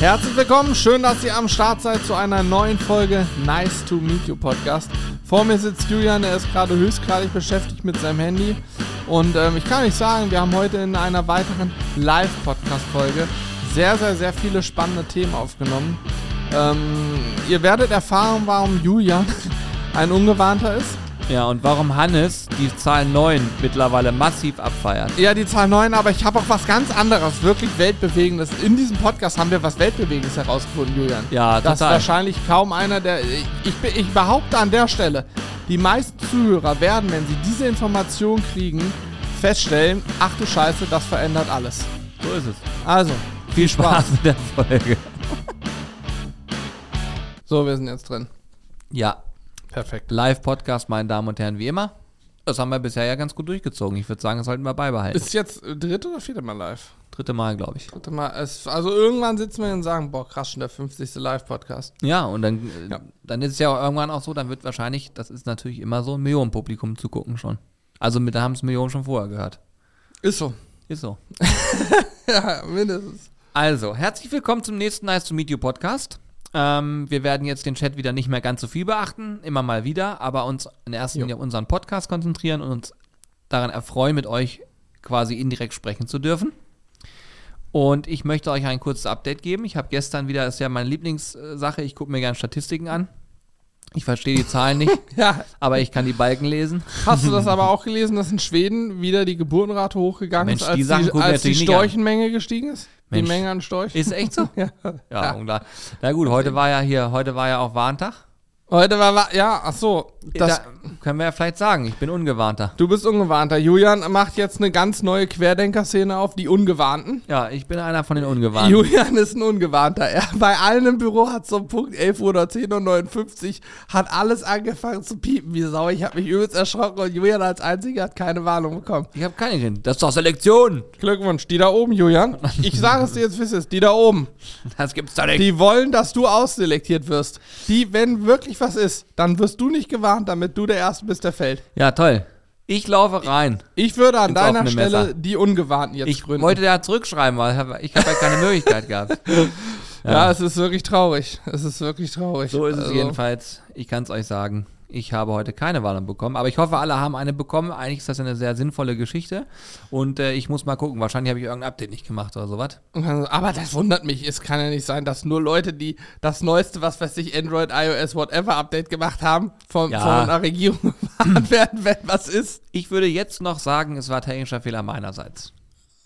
Herzlich willkommen, schön, dass ihr am Start seid zu einer neuen Folge Nice to Meet You Podcast. Vor mir sitzt Julian, der ist gerade höchstgradig beschäftigt mit seinem Handy. Und ähm, ich kann euch sagen, wir haben heute in einer weiteren Live-Podcast-Folge sehr, sehr, sehr viele spannende Themen aufgenommen. Ähm, ihr werdet erfahren, warum Julian ein Ungewarnter ist. Ja, und warum Hannes die Zahl 9 mittlerweile massiv abfeiert. Ja, die Zahl 9, aber ich habe auch was ganz anderes, wirklich Weltbewegendes. In diesem Podcast haben wir was Weltbewegendes herausgefunden, Julian. Ja, Das ist wahrscheinlich kaum einer, der. Ich, be- ich behaupte an der Stelle, die meisten Zuhörer werden, wenn sie diese Information kriegen, feststellen: Ach du Scheiße, das verändert alles. So ist es. Also, Viel Spaß mit der Folge. so, wir sind jetzt drin. Ja, Perfekt. Live-Podcast, meine Damen und Herren, wie immer. Das haben wir bisher ja ganz gut durchgezogen. Ich würde sagen, das sollten wir beibehalten. Ist jetzt äh, dritte oder vierte Mal live? Dritte Mal, glaube ich. Dritte Mal. Also, irgendwann sitzen wir und sagen: Boah, krass, schon der 50. Live-Podcast. Ja, und dann, äh, Ja. dann ist es ja irgendwann auch so, dann wird wahrscheinlich, das ist natürlich immer so, ein Millionenpublikum zu gucken schon. Also mit, da haben es Millionen schon vorher gehört. Ist so. Ist so. Ja, mindestens. Also, herzlich willkommen zum nächsten Nice to Meet You Podcast. Ähm, wir werden jetzt den Chat wieder nicht mehr ganz so viel beachten, immer mal wieder, aber uns in erster. Linie auf unseren Podcast konzentrieren und uns daran erfreuen, mit euch quasi indirekt sprechen zu dürfen. Und ich möchte euch ein kurzes Update geben. Ich habe gestern wieder, das ist ja meine Lieblingssache, ich gucke mir gerne Statistiken an. Ich verstehe die Zahlen nicht, Ja, aber ich kann die Balken lesen. Hast du das aber auch gelesen, dass in Schweden wieder die Geburtenrate hochgegangen Mensch, ist, als die die, als die. Storchenmenge gestiegen ist? Mensch. Die Menge an Storchen? Ist echt so? ja. Ja, Ja. Na gut, heute war ja hier, heute war ja auch Warntag. Heute war, ja, ach so, das, da können wir ja vielleicht sagen, ich bin ungewarnter. du bist ungewarnter. Julian macht jetzt eine ganz neue Querdenker-Szene auf, die Ungewarnten. Ja, ich bin einer von den Ungewarnten. Julian ist ein Ungewarnter. Er, bei allen im Büro hat so Punkt 11 Uhr oder 10 Uhr 59 hat alles angefangen zu piepen wie Sau. Ich habe mich übelst erschrocken und Julian als Einziger hat keine Warnung bekommen. Ich habe keine Kinder. Das ist doch Selektion. Glückwunsch, die da oben, Julian. Ich sage es dir jetzt, wisst ihr es, die da oben. Das gibt's doch nicht. Die wollen, dass du ausselektiert wirst. Die, wenn wirklich was ist, dann wirst du nicht gewarnt, damit du der Erste bist, der fällt. ja, toll. Ich laufe rein. Ich würde an Ins deiner offene Stelle Messer. die Ungewarnten jetzt Ich gründen. wollte da zurückschreiben, weil ich habe ja keine Möglichkeit gehabt. ja. es ist wirklich traurig. Es ist wirklich traurig. So ist es Also, jedenfalls. Ich kann es euch sagen. Ich habe heute keine Warnung bekommen, aber ich hoffe, alle haben eine bekommen. Eigentlich ist das eine sehr sinnvolle Geschichte. Und äh, ich muss mal gucken. Wahrscheinlich habe ich irgendein Update nicht gemacht oder sowas. Aber das wundert mich. Es kann ja nicht sein, dass nur Leute, die das neueste, was weiß ich, Android, iOS, whatever Update gemacht haben, von, Ja. von einer Regierung gewarnt werden, wenn was ist. Ich würde jetzt noch sagen, es war technischer Fehler meinerseits.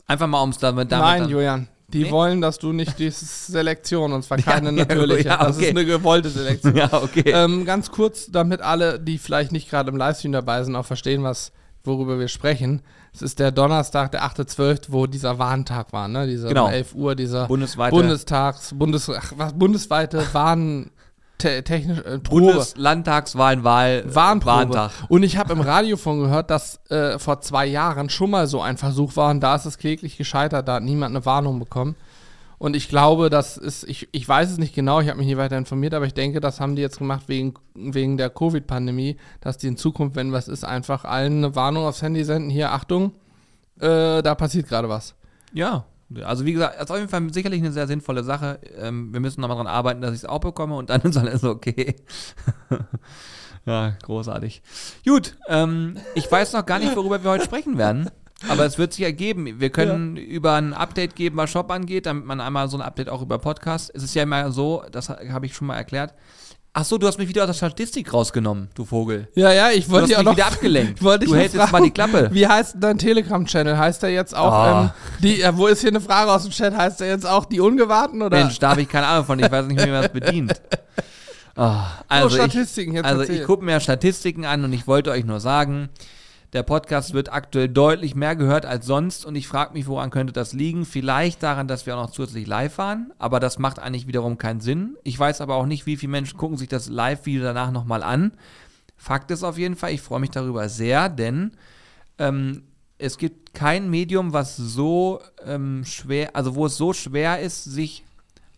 Einfach mal ums damit, damit Nein, Julian. Die Nee? wollen, dass du nicht diese Selektion, und zwar keine Ja, natürliche. ja, Das ist okay. eine gewollte Selektion. Ja, okay. Ähm, ganz kurz, damit alle, die vielleicht nicht gerade im Livestream dabei sind, auch verstehen, was, worüber wir sprechen. Es ist der Donnerstag, der 8.12., wo dieser Warntag war, ne? Dieser Genau. um 11 Uhr, dieser Bundesweite- Bundestags, Bundes, ach, was, bundesweite Warn, te, technisch, äh, Probe. Bundeslandtagswahlen, Wahl, Warnprobe. Warntag. Und ich habe im Radio von gehört, dass äh, vor zwei Jahren schon mal so ein Versuch war und da ist es kläglich gescheitert, da hat niemand eine Warnung bekommen. Und ich glaube, das ist, ich, ich weiß es nicht genau, ich habe mich nie weiter informiert, aber ich denke, das haben die jetzt gemacht wegen, wegen der Covid-Pandemie, dass die in Zukunft, wenn was ist, einfach allen eine Warnung aufs Handy senden. Hier, Achtung, äh, da passiert gerade was. Ja, also wie gesagt, das ist auf jeden Fall sicherlich eine sehr sinnvolle Sache. Ähm, wir müssen nochmal dran arbeiten, dass ich es auch bekomme und dann ist alles okay. ja, großartig. Gut, ähm, ich weiß noch gar nicht, worüber wir heute sprechen werden. Aber es wird sich ergeben. Wir können über ein Update geben, was Shop angeht, damit man einmal so ein Update auch über Podcast. Es ist ja immer so, das habe ich schon mal erklärt. Ach so, du hast mich wieder aus der Statistik rausgenommen, du Vogel. Ja, ja, ich wollte dich auch noch wieder abgelenkt. Ich du hältst jetzt mal die Klappe. Wie heißt denn dein Telegram-Channel? Heißt der jetzt auch, Ah. ähm, die, ja, wo ist hier eine Frage aus dem Chat? Heißt der jetzt auch die Ungewarten oder? Mensch, da habe ich keine Ahnung von. Ich weiß nicht, wie man das bedient. Ah, also ich, Statistiken jetzt also erzähl. ich gucke mir Statistiken an und ich wollte euch nur sagen, der Podcast wird aktuell deutlich mehr gehört als sonst und ich frage mich, woran könnte das liegen? Vielleicht daran, dass wir auch noch zusätzlich live waren, aber das macht eigentlich wiederum keinen Sinn. Ich weiß aber auch nicht, wie viele Menschen gucken sich das Live-Video danach nochmal an. Fakt ist auf jeden Fall, ich freue mich darüber sehr, denn ähm, es gibt kein Medium, was so ähm, schwer, also wo es so schwer ist, sich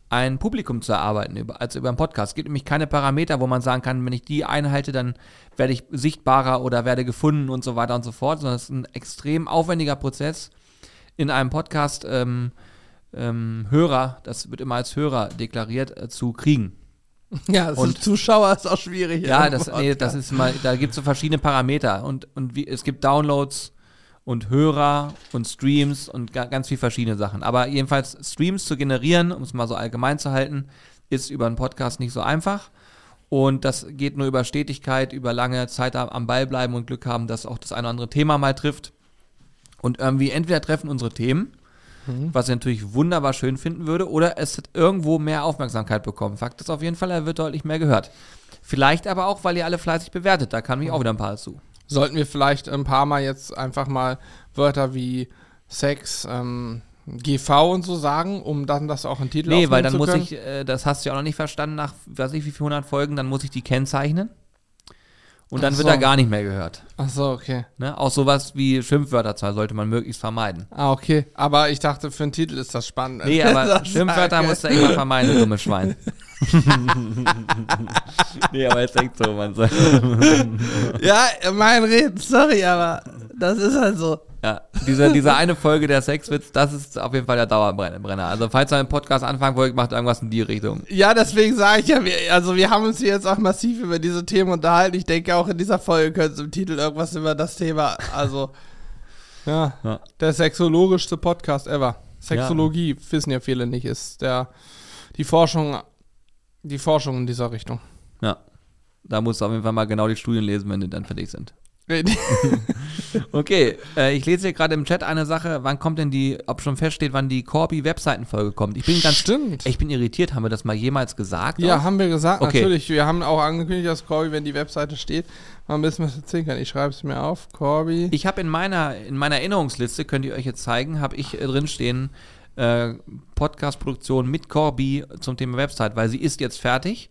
ein Publikum zu erarbeiten als über einen Podcast. Es gibt nämlich keine Parameter, wo man sagen kann, wenn ich die einhalte, dann werde ich sichtbarer oder werde gefunden und so weiter und so fort, sondern es ist ein extrem aufwendiger Prozess, in einem Podcast ähm, ähm, Hörer, das wird immer als Hörer deklariert, äh, zu kriegen. Ja, Und- Zuschauer ist auch schwierig. Ja, das, nee, das ist mal, da gibt es so verschiedene Parameter und, und wie, es gibt Downloads und Hörer und Streams und ga, ganz viel verschiedene Sachen. Aber jedenfalls Streams zu generieren, um es mal so allgemein zu halten, ist über einen Podcast nicht so einfach. Und das geht nur über Stetigkeit, über lange Zeit am- Ball bleiben und Glück haben, dass auch das eine oder andere Thema mal trifft. Und irgendwie entweder treffen unsere Themen, was ich natürlich wunderbar schön finden würde, oder es hat irgendwo mehr Aufmerksamkeit bekommen. Fakt ist auf jeden Fall, er wird deutlich mehr gehört. Vielleicht aber auch, weil ihr alle fleißig bewertet. Da kann mich auch wieder ein paar zu. Sollten wir vielleicht ein paar Mal jetzt einfach mal Wörter wie Sex, ähm, GV und so sagen, um dann das auch in Titel Nee, weil aufnehmen dann zu muss ich, äh, das hast du ja auch noch nicht verstanden, nach weiß ich wie viel 100 Folgen, dann muss ich die kennzeichnen. Und dann Ach wird so. er gar nicht mehr gehört. Ach so, okay. Ne? Auch sowas wie Schimpfwörter zwar sollte man möglichst vermeiden. Ah, okay. Aber ich dachte, für einen Titel ist das spannend. Nee, aber Schimpfwörter musst du immer vermeiden, du dummes Schwein. nee, aber jetzt denkt so, man sagt. Ja, mein Reden, sorry, aber das ist halt so. Ja, diese, diese eine Folge der Sexwitz, das ist auf jeden Fall der Dauerbrenner. Also falls ihr einen Podcast anfangen wollt, macht irgendwas in die Richtung. Ja, deswegen sage ich ja, wir, also wir haben uns hier jetzt auch massiv über diese Themen unterhalten. Ich denke auch in dieser Folge könnte es im Titel irgendwas über das Thema, also ja, Ja. der sexologischste Podcast ever. Sexologie, wissen ja viele nicht, ist der die Forschung, die Forschung in dieser Richtung. Ja. Da musst du auf jeden Fall mal genau die Studien lesen, wenn die dann fertig sind. Okay, äh, ich lese hier gerade im Chat eine Sache. Wann kommt denn die, ob schon feststeht, wann die Corby-Webseitenfolge kommt? Ich bin ganz, Stimmt. ich bin irritiert. Haben wir das mal jemals gesagt? Ja, auch? haben wir gesagt, Okay. natürlich. Wir haben auch angekündigt, dass Corby, wenn die Webseite steht, mal ein bisschen was erzählen kann. Ich schreibe es mir auf. Corby. Ich habe in meiner, in meiner Erinnerungsliste, könnt ihr euch jetzt zeigen, habe ich äh, drinstehen, äh, Podcast-Produktion mit Corby zum Thema Website, weil sie ist jetzt fertig.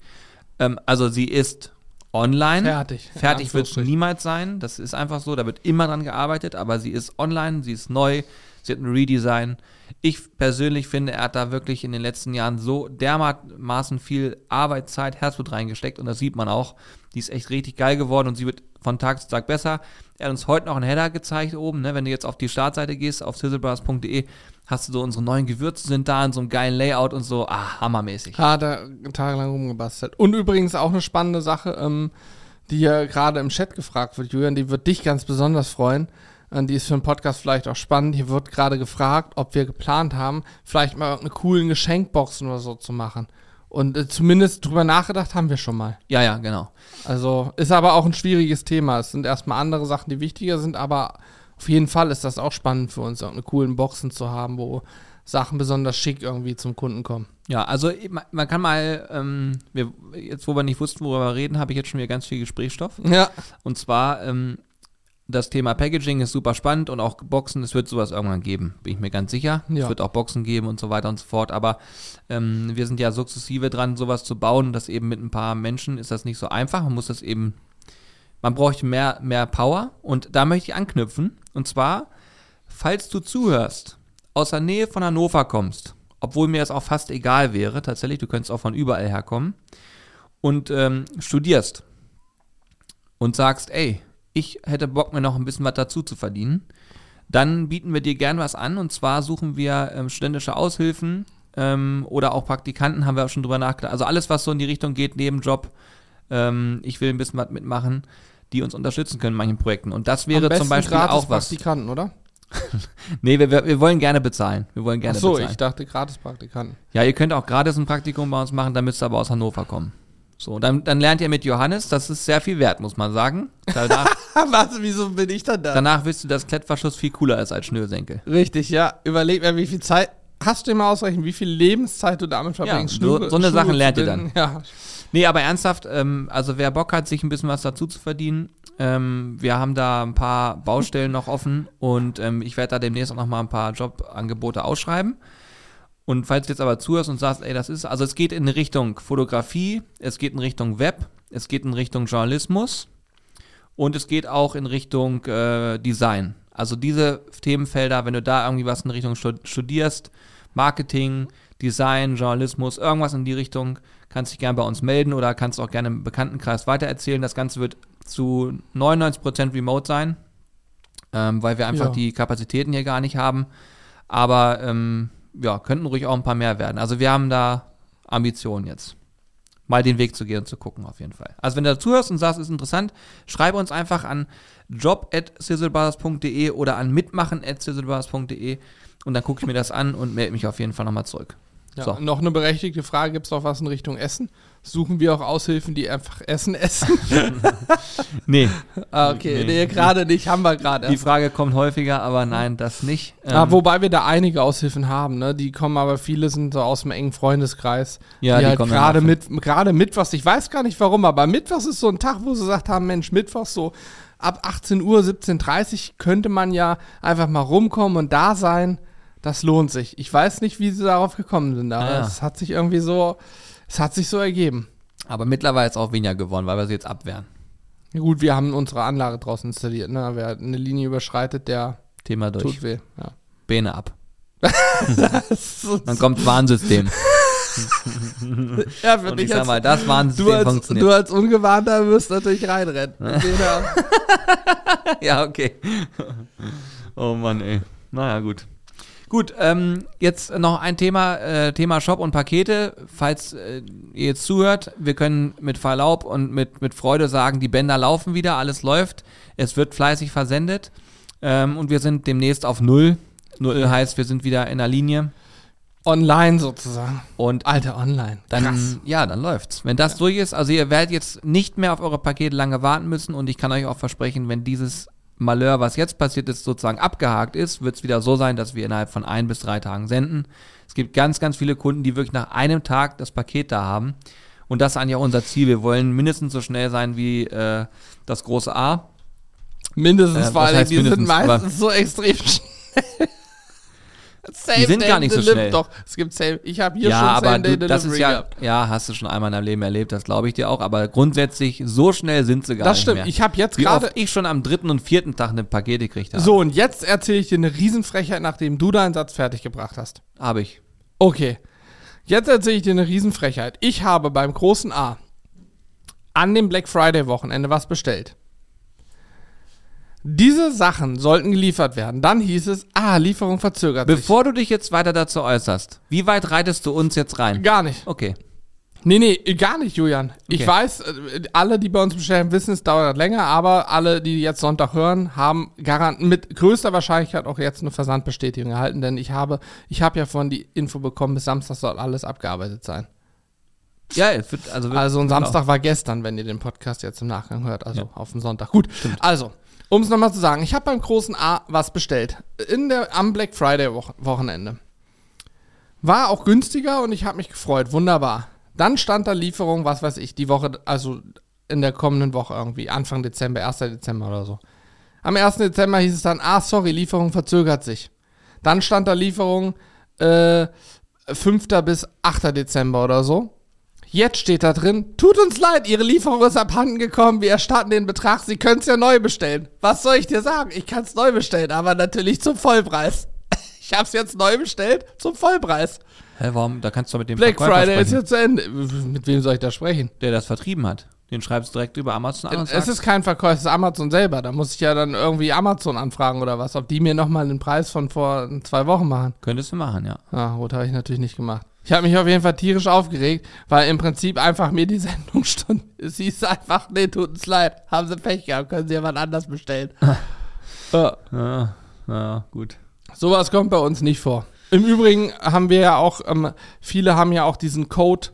Ähm, also sie ist online. Fertig. Fertig wird es niemals sein. Das ist einfach so. Da wird immer dran gearbeitet, aber sie ist online, sie ist neu, sie hat ein Redesign. Ich persönlich finde, er hat da wirklich in den letzten Jahren so dermaßen viel Arbeit, Zeit, Herzblut reingesteckt und das sieht man auch. Die ist echt richtig geil geworden und sie wird von Tag zu Tag besser. Er hat uns heute noch einen Header gezeigt oben, ne? wenn du jetzt auf die Startseite gehst, auf sizzlebars.de, hast du so unsere neuen Gewürze sind da in so einem geilen Layout und so, ah, hammermäßig. Hat er tagelang rumgebastelt. Und übrigens auch eine spannende Sache, ähm, die ja gerade im Chat gefragt wird, Julian, die wird dich ganz besonders freuen. Ähm, die ist für einen Podcast vielleicht auch spannend. Hier wird gerade gefragt, ob wir geplant haben, vielleicht mal eine coolen Geschenkboxen oder so zu machen. Und äh, zumindest drüber nachgedacht haben wir schon mal. Ja, ja, genau. Also ist aber auch ein schwieriges Thema. Es sind erstmal andere Sachen, die wichtiger sind, aber auf jeden Fall ist das auch spannend für uns, auch eine coolen Boxen zu haben, wo Sachen besonders schick irgendwie zum Kunden kommen. Ja, also man kann mal, ähm, wir, jetzt wo wir nicht wussten, worüber wir reden, habe ich jetzt schon wieder ganz viel Gesprächsstoff. Ja. Und zwar, ähm, das Thema Packaging ist super spannend und auch Boxen, es wird sowas irgendwann geben, bin ich mir ganz sicher. Ja. Es wird auch Boxen geben und so weiter und so fort. Aber ähm, wir sind ja sukzessive dran, sowas zu bauen. Das eben mit ein paar Menschen ist das nicht so einfach. Man muss das eben, man braucht mehr, mehr Power. Und da möchte ich anknüpfen. Und zwar, falls du zuhörst, aus der Nähe von Hannover kommst, obwohl mir das auch fast egal wäre, tatsächlich, du könntest auch von überall herkommen, und ähm, studierst und sagst, ey, ich hätte Bock, mir noch ein bisschen was dazu zu verdienen, dann bieten wir dir gern was an. Und zwar suchen wir ähm, studentische Aushilfen ähm, oder auch Praktikanten, haben wir auch schon drüber nachgedacht. Also alles, was so in die Richtung geht, Nebenjob, ähm, ich will ein bisschen was mitmachen, die uns unterstützen können in manchen Projekten. Und das wäre zum Beispiel auch was. Praktikanten, oder? Nee, wir, wir, wollen gerne bezahlen. Wir wollen gerne Ach so, bezahlen. ich dachte gratis Praktikanten. Ja, ihr könnt auch gratis ein Praktikum bei uns machen, dann müsst ihr aber aus Hannover kommen. So, dann, dann lernt ihr mit Johannes, das ist sehr viel wert, muss man sagen. Danach, Was, wieso bin ich dann da? danach wisst du, dass Klettverschluss viel cooler ist als Schnürsenkel. Richtig, ja. Überleg mir, wie viel Zeit. Hast du dir mal ausrechnen, wie viel Lebenszeit du damit verbringst? so- Schnur- so eine Sachen lernt ihr binden? Ja. Nee, aber ernsthaft, ähm, also wer Bock hat, sich ein bisschen was dazu zu verdienen, ähm, wir haben da ein paar Baustellen noch offen und ähm, ich werde da demnächst auch noch mal ein paar Jobangebote ausschreiben. Und falls du jetzt aber zuhörst und sagst, ey, das ist, also es geht in Richtung Fotografie, es geht in Richtung Web, es geht in Richtung Journalismus und es geht auch in Richtung äh, Design. Also diese Themenfelder, wenn du da irgendwie was in Richtung stu- studierst, Marketing, Design, Journalismus, irgendwas in die Richtung, kannst dich gerne bei uns melden oder kannst auch gerne im Bekanntenkreis weitererzählen. Das Ganze wird zu 99% remote sein, ähm, weil wir einfach Ja. die Kapazitäten hier gar nicht haben. Aber ähm, ja, könnten ruhig auch ein paar mehr werden. Also wir haben da Ambitionen jetzt. Mal den Weg zu gehen und zu gucken, auf jeden Fall. Also wenn du dazuhörst und sagst, ist interessant, schreibe uns einfach an job.sizzlebars.de oder an mitmachen.sizzlebars.de und dann gucke ich mir das an und melde mich auf jeden Fall nochmal zurück. Ja, So. Noch eine berechtigte Frage, gibt es noch was in Richtung Essen? Suchen wir auch Aushilfen, die einfach Essen essen? Nee, ah, okay, Nee. nee, gerade nicht, haben wir gerade. die. Frage kommt häufiger, aber nein, das nicht. Ähm, Ah, wobei wir da einige Aushilfen haben, ne? Die kommen aber viele sind so aus dem engen Freundeskreis. Ja, die, die halt gerade mit gerade Mittwochs, ich weiß gar nicht warum, aber Mittwochs ist so ein Tag, wo sie gesagt haben, Mensch, Mittwochs so ab 18 Uhr, 17.30 Uhr könnte man ja einfach mal rumkommen und da sein. Das lohnt sich. Ich weiß nicht, wie sie darauf gekommen sind, aber Ah, es hat sich irgendwie so, es hat sich so ergeben. aber mittlerweile ist auch weniger geworden, weil wir sie jetzt abwehren. Gut, wir haben unsere Anlage draußen installiert, ne? Wer eine Linie überschreitet, der Thema durch. tut weh. Ja. Beine ab. Dann kommt das Warnsystem. ja, für Und dich ich sag als- mal, das Warnsystem Du als, funktioniert. du als Ungewarnter wirst natürlich reinrennen. Ja, okay. oh Mann, ey. Naja, gut. Gut, ähm, jetzt noch ein Thema, äh, Thema Shop und Pakete. Falls äh, ihr jetzt zuhört, wir können mit Verlaub und mit, mit Freude sagen, die Bänder laufen wieder, alles läuft. Es wird fleißig versendet. Ähm, und wir sind demnächst auf Null. Null heißt, wir sind wieder in der Linie. Online sozusagen. Und Alter, online. dann, Krass. ja, dann läuft's. Wenn das durch ist, also ihr werdet jetzt nicht mehr auf eure Pakete lange warten müssen und ich kann euch auch versprechen, wenn dieses Malheur, was jetzt passiert ist, sozusagen abgehakt ist, wird's wieder so sein, dass wir innerhalb von ein bis drei Tagen senden. Es gibt ganz, ganz viele Kunden, die wirklich nach einem Tag das Paket da haben. Und das ist eigentlich auch unser Ziel. Wir wollen mindestens so schnell sein wie äh, das große A. Mindestens, Äh, heißt die sind meistens so extrem schnell. Same sind Day gar nicht so schnell. Doch, es gibt Same. Ich habe hier ja, schon aber Same Day du, das Delivery ist ja, gehabt. ja, hast du schon einmal in deinem Leben erlebt, das glaube ich dir auch. Aber grundsätzlich, so schnell sind sie gar Das nicht stimmt. mehr. Ich habe jetzt gerade. ich schon am dritten und vierten Tag eine Pakete gekriegt habe. So, und jetzt erzähle ich dir eine Riesenfrechheit, nachdem du deinen Satz fertig gebracht hast. Habe ich. Okay. Jetzt erzähle ich dir eine Riesenfrechheit. Ich habe beim großen A an dem Black Friday Wochenende was bestellt. Diese Sachen sollten geliefert werden. Dann hieß es, ah, Lieferung verzögert Bevor du dich jetzt weiter dazu äußerst, wie weit reitest du uns jetzt sich. rein? Gar nicht. Okay. Nee, nee, gar nicht, Julian. Ich Okay. weiß, äh, alle, die bei uns bestellen, wissen, es dauert länger, aber alle, die jetzt Sonntag hören, haben garant mit größter Wahrscheinlichkeit auch jetzt eine Versandbestätigung erhalten, denn ich habe, ich habe ja vorhin die Info bekommen, bis Samstag soll alles abgearbeitet sein. Ja, also, Also ein genau. Samstag war gestern, wenn ihr den Podcast jetzt im Nachgang hört, also auf dem Sonntag. Gut, also, um es nochmal zu sagen, ich habe beim großen A was bestellt. In der, am Black Friday -Wochen Wochenende. War auch günstiger und ich habe mich gefreut, wunderbar. Dann stand da Lieferung, was weiß ich, die Woche, also in der kommenden Woche irgendwie, Anfang Dezember, 1. Dezember oder so. Am 1. Dezember hieß es dann, ah, sorry, Lieferung verzögert sich. Dann stand da Lieferung äh, 5. bis 8. Dezember oder so. Jetzt steht da drin, tut uns leid, Ihre Lieferung ist abhanden gekommen, wir erstatten den Betrag, Sie können es ja neu bestellen. Was soll ich dir sagen? Ich kann es neu bestellen, aber natürlich zum Vollpreis. Ich habe es jetzt neu bestellt, zum Vollpreis. Hä, warum? Da kannst du mit dem Black Verkäufer Friday ist sprechen, jetzt zu Ende. Mit wem soll ich da sprechen? der das vertrieben hat. Den schreibst du direkt über Amazon an und Es ist kein Verkäufer, es ist Amazon selber. Da muss ich ja dann irgendwie Amazon anfragen oder was, ob die mir nochmal den Preis von vor zwei Wochen machen. könntest du machen, ja. Ah, gut, habe ich natürlich nicht gemacht. Ich habe mich auf jeden Fall tierisch aufgeregt, weil im Prinzip einfach mir die Sendung schon. Es hieß einfach, nee, tut uns leid, haben sie Pech gehabt, können sie jemand anders bestellen. ja, Ja, ja, gut. sowas kommt bei uns nicht vor. Im Übrigen haben wir ja auch, ähm, viele haben ja auch diesen Code,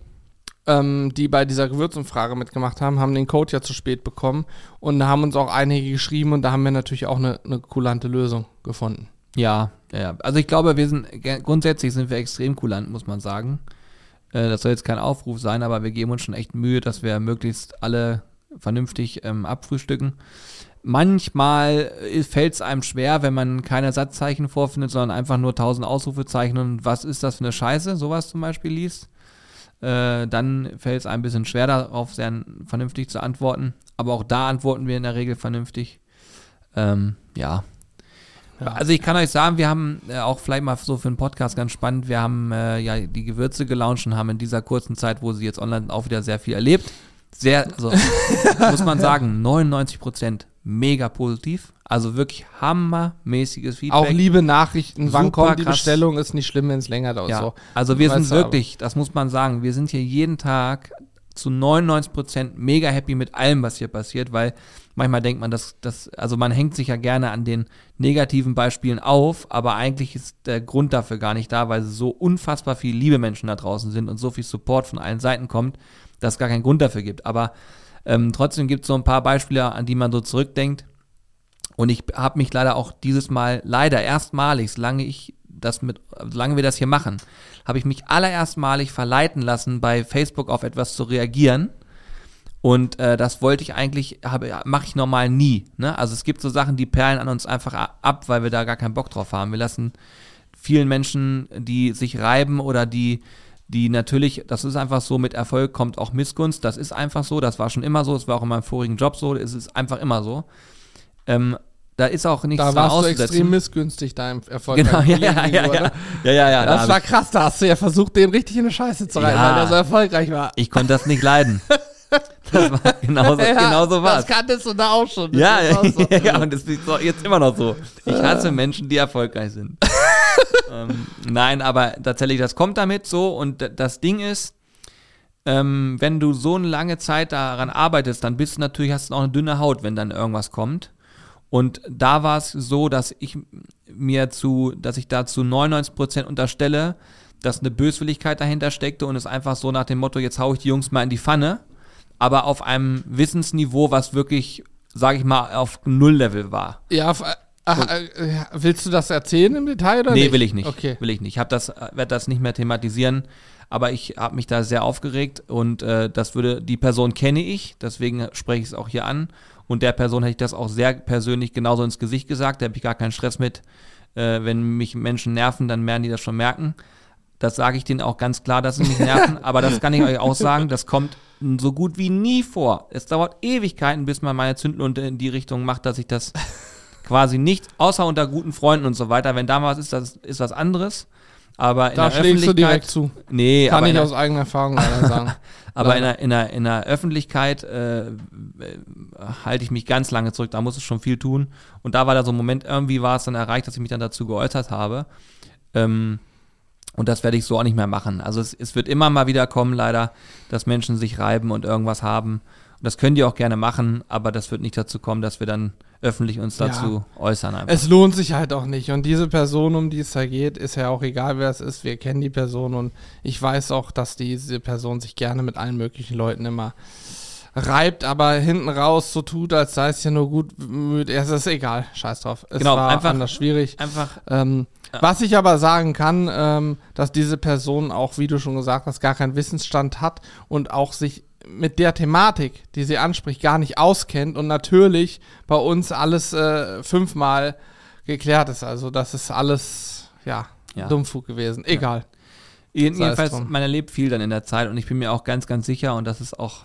ähm, die bei dieser Gewürzumfrage mitgemacht haben, haben den Code ja zu spät bekommen und da haben uns auch einige geschrieben und da haben wir natürlich auch eine, eine kulante Lösung gefunden. Ja, ja. Also ich glaube, wir sind grundsätzlich sind wir extrem kulant, muss man sagen. Äh, das soll jetzt kein Aufruf sein, aber wir geben uns schon echt Mühe, dass wir möglichst alle vernünftig ähm, abfrühstücken. Manchmal fällt es einem schwer, wenn man keine Satzzeichen vorfindet, sondern einfach nur tausend Ausrufezeichen und was ist das für eine Scheiße, sowas zum Beispiel liest. Äh, dann fällt es einem ein bisschen schwer, darauf sehr vernünftig zu antworten. Aber auch da antworten wir in der Regel vernünftig. Ähm, ja, also ich kann euch sagen, wir haben äh, auch vielleicht mal so für einen Podcast ganz spannend, wir haben äh, ja die Gewürze gelauncht und haben in dieser kurzen Zeit, wo sie jetzt online auch wieder sehr viel erlebt. Sehr, also muss man sagen, 99 Prozent mega positiv. Also wirklich hammermäßiges Feedback. Auch liebe Nachrichten, wann Super kommt die krass. Bestellung, ist nicht schlimm, wenn es länger dauert. Ja, So. also wir sind wirklich, das muss man sagen, wir sind hier jeden Tag zu 99% mega happy mit allem, was hier passiert, weil manchmal denkt man, dass das, also man hängt sich ja gerne an den negativen Beispielen auf, aber eigentlich ist der Grund dafür gar nicht da, weil so unfassbar viele liebe Menschen da draußen sind und so viel Support von allen Seiten kommt, dass es gar keinen Grund dafür gibt. Aber ähm, trotzdem gibt es so ein paar Beispiele, an die man so zurückdenkt. Und ich habe mich leider auch dieses Mal, leider erstmalig, solange ich das mit, solange wir das hier machen, habe ich mich allererstmalig verleiten lassen, bei Facebook auf etwas zu reagieren. Und äh, das wollte ich eigentlich, mache ich normal nie. Ne? Also es gibt so Sachen, die perlen an uns einfach ab, weil wir da gar keinen Bock drauf haben. Wir lassen vielen Menschen, die sich reiben oder die, die natürlich, das ist einfach so, mit Erfolg kommt auch Missgunst. Das ist einfach so, das war schon immer so, es war auch in meinem vorigen Job so, es ist einfach immer so. Ähm, da ist auch nichts Da warst du auszusetzen. extrem missgünstig deinem Erfolg. Genau, ja, ja, ja, ja, ja, ja, ja. da Das war krass, da hast du ja versucht, den richtig in eine Scheiße zu reiten, Ja. weil der so erfolgreich war. Ich konnte das nicht leiden. Das war genauso, Ja, genauso war Das kanntest du da auch schon. Ja, auch so. ja, und das ist so- jetzt immer noch so. Ich hasse Menschen, die erfolgreich sind. ähm, nein, aber tatsächlich, das kommt damit so und das Ding ist, ähm, wenn du so eine lange Zeit daran arbeitest, dann bist du natürlich, hast du auch eine dünne Haut, wenn dann irgendwas kommt. Und da war es so, dass ich mir zu, dass ich da zu 99% unterstelle, dass eine Böswilligkeit dahinter steckte und es einfach so nach dem Motto, jetzt hau ich die Jungs mal in die Pfanne, aber auf einem Wissensniveau, was wirklich, sage ich mal, auf Null-Level war. Ja, ach, äh, willst du das erzählen im Detail oder nee, nicht? will ich nicht. Okay. Will ich nicht. Ich habe das, werde das nicht mehr thematisieren, aber ich habe mich da sehr aufgeregt und äh, das würde, die Person kenne ich, deswegen spreche ich es auch hier an. Und der Person hätte ich das auch sehr persönlich genauso ins Gesicht gesagt. Da habe ich gar keinen Stress mit. Äh, wenn mich Menschen nerven, dann werden die das schon merken. Das sage ich denen auch ganz klar, dass sie mich nerven. aber das kann ich euch auch sagen. Das kommt so gut wie nie vor. Es dauert Ewigkeiten, bis man meine Zündlunte in die Richtung macht, dass ich das quasi nicht, außer unter guten Freunden und so weiter. Wenn da was ist, das ist was anderes. Aber in Da der schlägst du Öffentlichkeit, direkt zu. Nee, Kann ich in der, aus eigener Erfahrung leider sagen. aber in leider. der, in, der, in der Öffentlichkeit äh, äh, halte ich mich ganz lange zurück. Da muss es schon viel tun. Und da war da so ein Moment, irgendwie war es dann erreicht, dass ich mich dann dazu geäußert habe. Ähm, und das werde ich so auch nicht mehr machen. Also es, es wird immer mal wieder kommen, leider, dass Menschen sich reiben und irgendwas haben. Und das können die auch gerne machen, aber das wird nicht dazu kommen, dass wir dann öffentlich uns Ja. dazu äußern. Einfach. Es lohnt sich halt auch nicht. Und diese Person, um die es da geht, ist ja auch egal, wer es ist. Wir kennen die Person und ich weiß auch, dass diese Person sich gerne mit allen möglichen Leuten immer reibt, aber hinten raus so tut, als sei es ja nur gut bemüht. Es ist egal, scheiß drauf. Es Genau, war einfach- anders schwierig. Einfach, Ähm, Was ich aber sagen kann, ähm, dass diese Person auch, wie du schon gesagt hast, gar keinen Wissensstand hat und auch sich mit der Thematik, die sie anspricht, gar nicht auskennt und natürlich bei uns alles äh, fünfmal geklärt ist. Also das ist alles, ja, Ja. Dummfug gewesen. Egal. Es Jedenfalls, man erlebt viel dann in der Zeit und ich bin mir auch ganz, ganz sicher und das ist auch,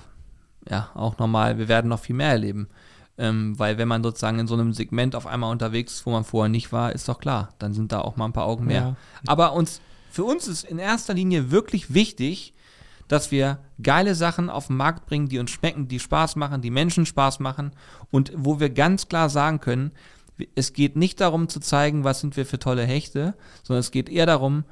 ja, auch normal, wir werden noch viel mehr erleben. Ähm, weil wenn man sozusagen in so einem Segment auf einmal unterwegs ist, wo man vorher nicht war, ist doch klar, dann sind da auch mal ein paar Augen mehr. Ja. Aber uns, für uns ist in erster Linie wirklich wichtig, dass wir geile Sachen auf den Markt bringen, die uns schmecken, die Spaß machen, die Menschen Spaß machen und wo wir ganz klar sagen können, es geht nicht darum zu zeigen, was sind wir für tolle Hechte, sondern es geht eher darum,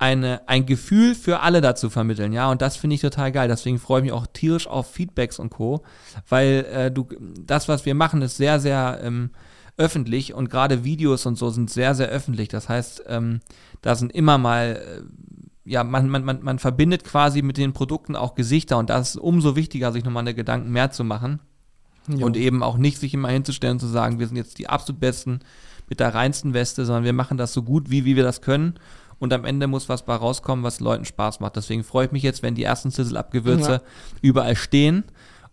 eine, ein Gefühl für alle dazu vermitteln, ja, und das finde ich total geil. Deswegen freue ich mich auch tierisch auf Feedbacks und Co., weil äh, du, das, was wir machen, ist sehr, sehr ähm, öffentlich und gerade Videos und so sind sehr, sehr öffentlich. Das heißt, ähm, da sind immer mal, äh, ja, man, man, man, man verbindet quasi mit den Produkten auch Gesichter und das ist umso wichtiger, sich nochmal eine Gedanken mehr zu machen. Jo. Und eben auch nicht sich immer hinzustellen und zu sagen, wir sind jetzt die absolut Besten mit der reinsten Weste, sondern wir machen das so gut, wie, wie wir das können. Und am Ende muss was bei rauskommen, was Leuten Spaß macht. Deswegen freue ich mich jetzt, wenn die ersten Sizzle-Abgewürze Ja. überall stehen.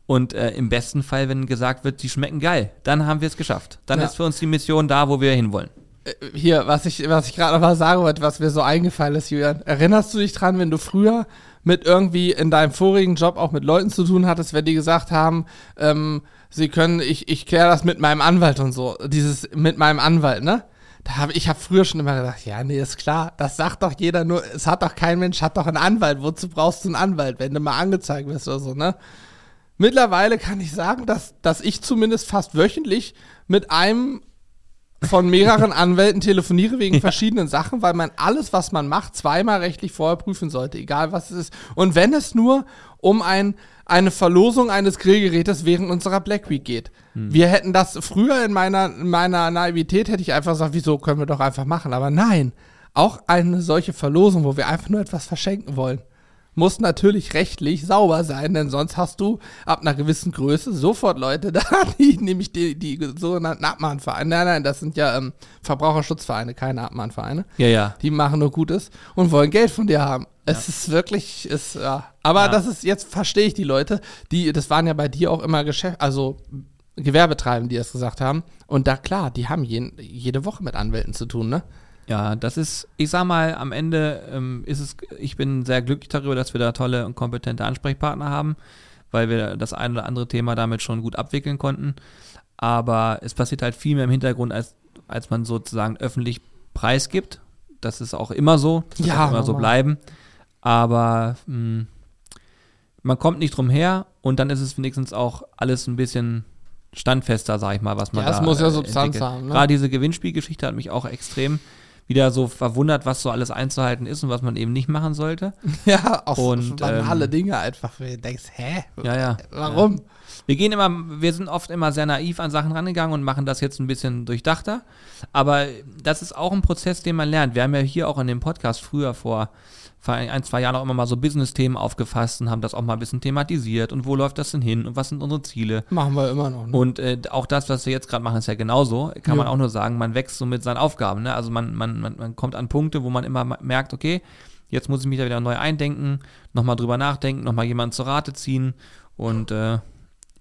Und äh, im besten Fall, wenn gesagt wird, die schmecken geil, dann haben wir es geschafft. Dann Ja. ist für uns die Mission da, wo wir hinwollen. Äh, Hier, was ich, was ich gerade noch mal sagen wollte, was mir so eingefallen ist, Julian. Erinnerst du dich dran, wenn du früher mit irgendwie in deinem vorigen Job auch mit Leuten zu tun hattest, wenn die gesagt haben, ähm, sie können, ich, ich kläre das mit meinem Anwalt und so. Dieses mit meinem Anwalt, ne? Hab, ich habe früher schon immer gesagt, ja, nee, ist klar, das sagt doch jeder nur, es hat doch kein Mensch, hat doch einen Anwalt. Wozu brauchst du einen Anwalt, wenn du mal angezeigt wirst oder so, ne? Mittlerweile kann ich sagen, dass, dass ich zumindest fast wöchentlich mit einem von mehreren Anwälten telefoniere wegen verschiedenen Sachen, weil man alles, was man macht, zweimal rechtlich vorher prüfen sollte, egal was es ist. Und wenn es nur um ein, eine Verlosung eines Grillgerätes während unserer Black Week geht. Wir hätten das früher in meiner, in meiner Naivität hätte ich einfach gesagt, wieso können wir doch einfach machen. Aber nein, auch eine solche Verlosung, wo wir einfach nur etwas verschenken wollen, muss natürlich rechtlich sauber sein, denn sonst hast du ab einer gewissen Größe sofort Leute da, die nämlich die, die sogenannten Abmahnvereine, nein, nein, das sind ja ähm, Verbraucherschutzvereine, keine Abmahnvereine, Ja, ja. die machen nur Gutes und wollen Geld von dir haben. Es ist wirklich, ist, ja. Aber Ja. das ist, jetzt verstehe ich die Leute, die, das waren ja bei dir auch immer Geschäft, also Gewerbetreibende, die das gesagt haben. Und da klar, die haben jeden, jede Woche mit Anwälten zu tun, ne? Ja, das ist, ich sag mal, am Ende ähm, ist es, ich bin sehr glücklich darüber, dass wir da tolle und kompetente Ansprechpartner haben, weil wir das ein oder andere Thema damit schon gut abwickeln konnten. Aber es passiert halt viel mehr im Hintergrund, als, als man sozusagen öffentlich preisgibt. Das ist auch immer so, das Ja, immer so bleiben. Aber mh, man kommt nicht drum her und dann ist es wenigstens auch alles ein bisschen standfester, sag ich mal, was man Ja, da muss ja Substanz entwickelt. haben, ne? Gerade diese Gewinnspielgeschichte hat mich auch extrem wieder so verwundert, was so alles einzuhalten ist und was man eben nicht machen sollte. Ja, auch Und, banale ähm, Dinge einfach, wo du denkst, hä? Ja, ja. Warum? Wir gehen immer, wir sind oft immer sehr naiv an Sachen rangegangen und machen das jetzt ein bisschen durchdachter. Aber das ist auch ein Prozess, den man lernt. Wir haben ja hier auch in dem Podcast früher vor, vor ein, zwei Jahren auch immer mal so Business-Themen aufgefasst und haben das auch mal ein bisschen thematisiert und wo läuft das denn hin und was sind unsere Ziele. Machen wir immer noch. Ne? Und äh, auch das, was wir jetzt gerade machen, ist ja genauso. Kann man Ja. auch nur sagen, man wächst so mit seinen Aufgaben. Ne? Also man, man, man, man kommt an Punkte, wo man immer merkt, okay, jetzt muss ich mich da wieder neu eindenken, nochmal drüber nachdenken, nochmal jemanden zur Rate ziehen. Und äh,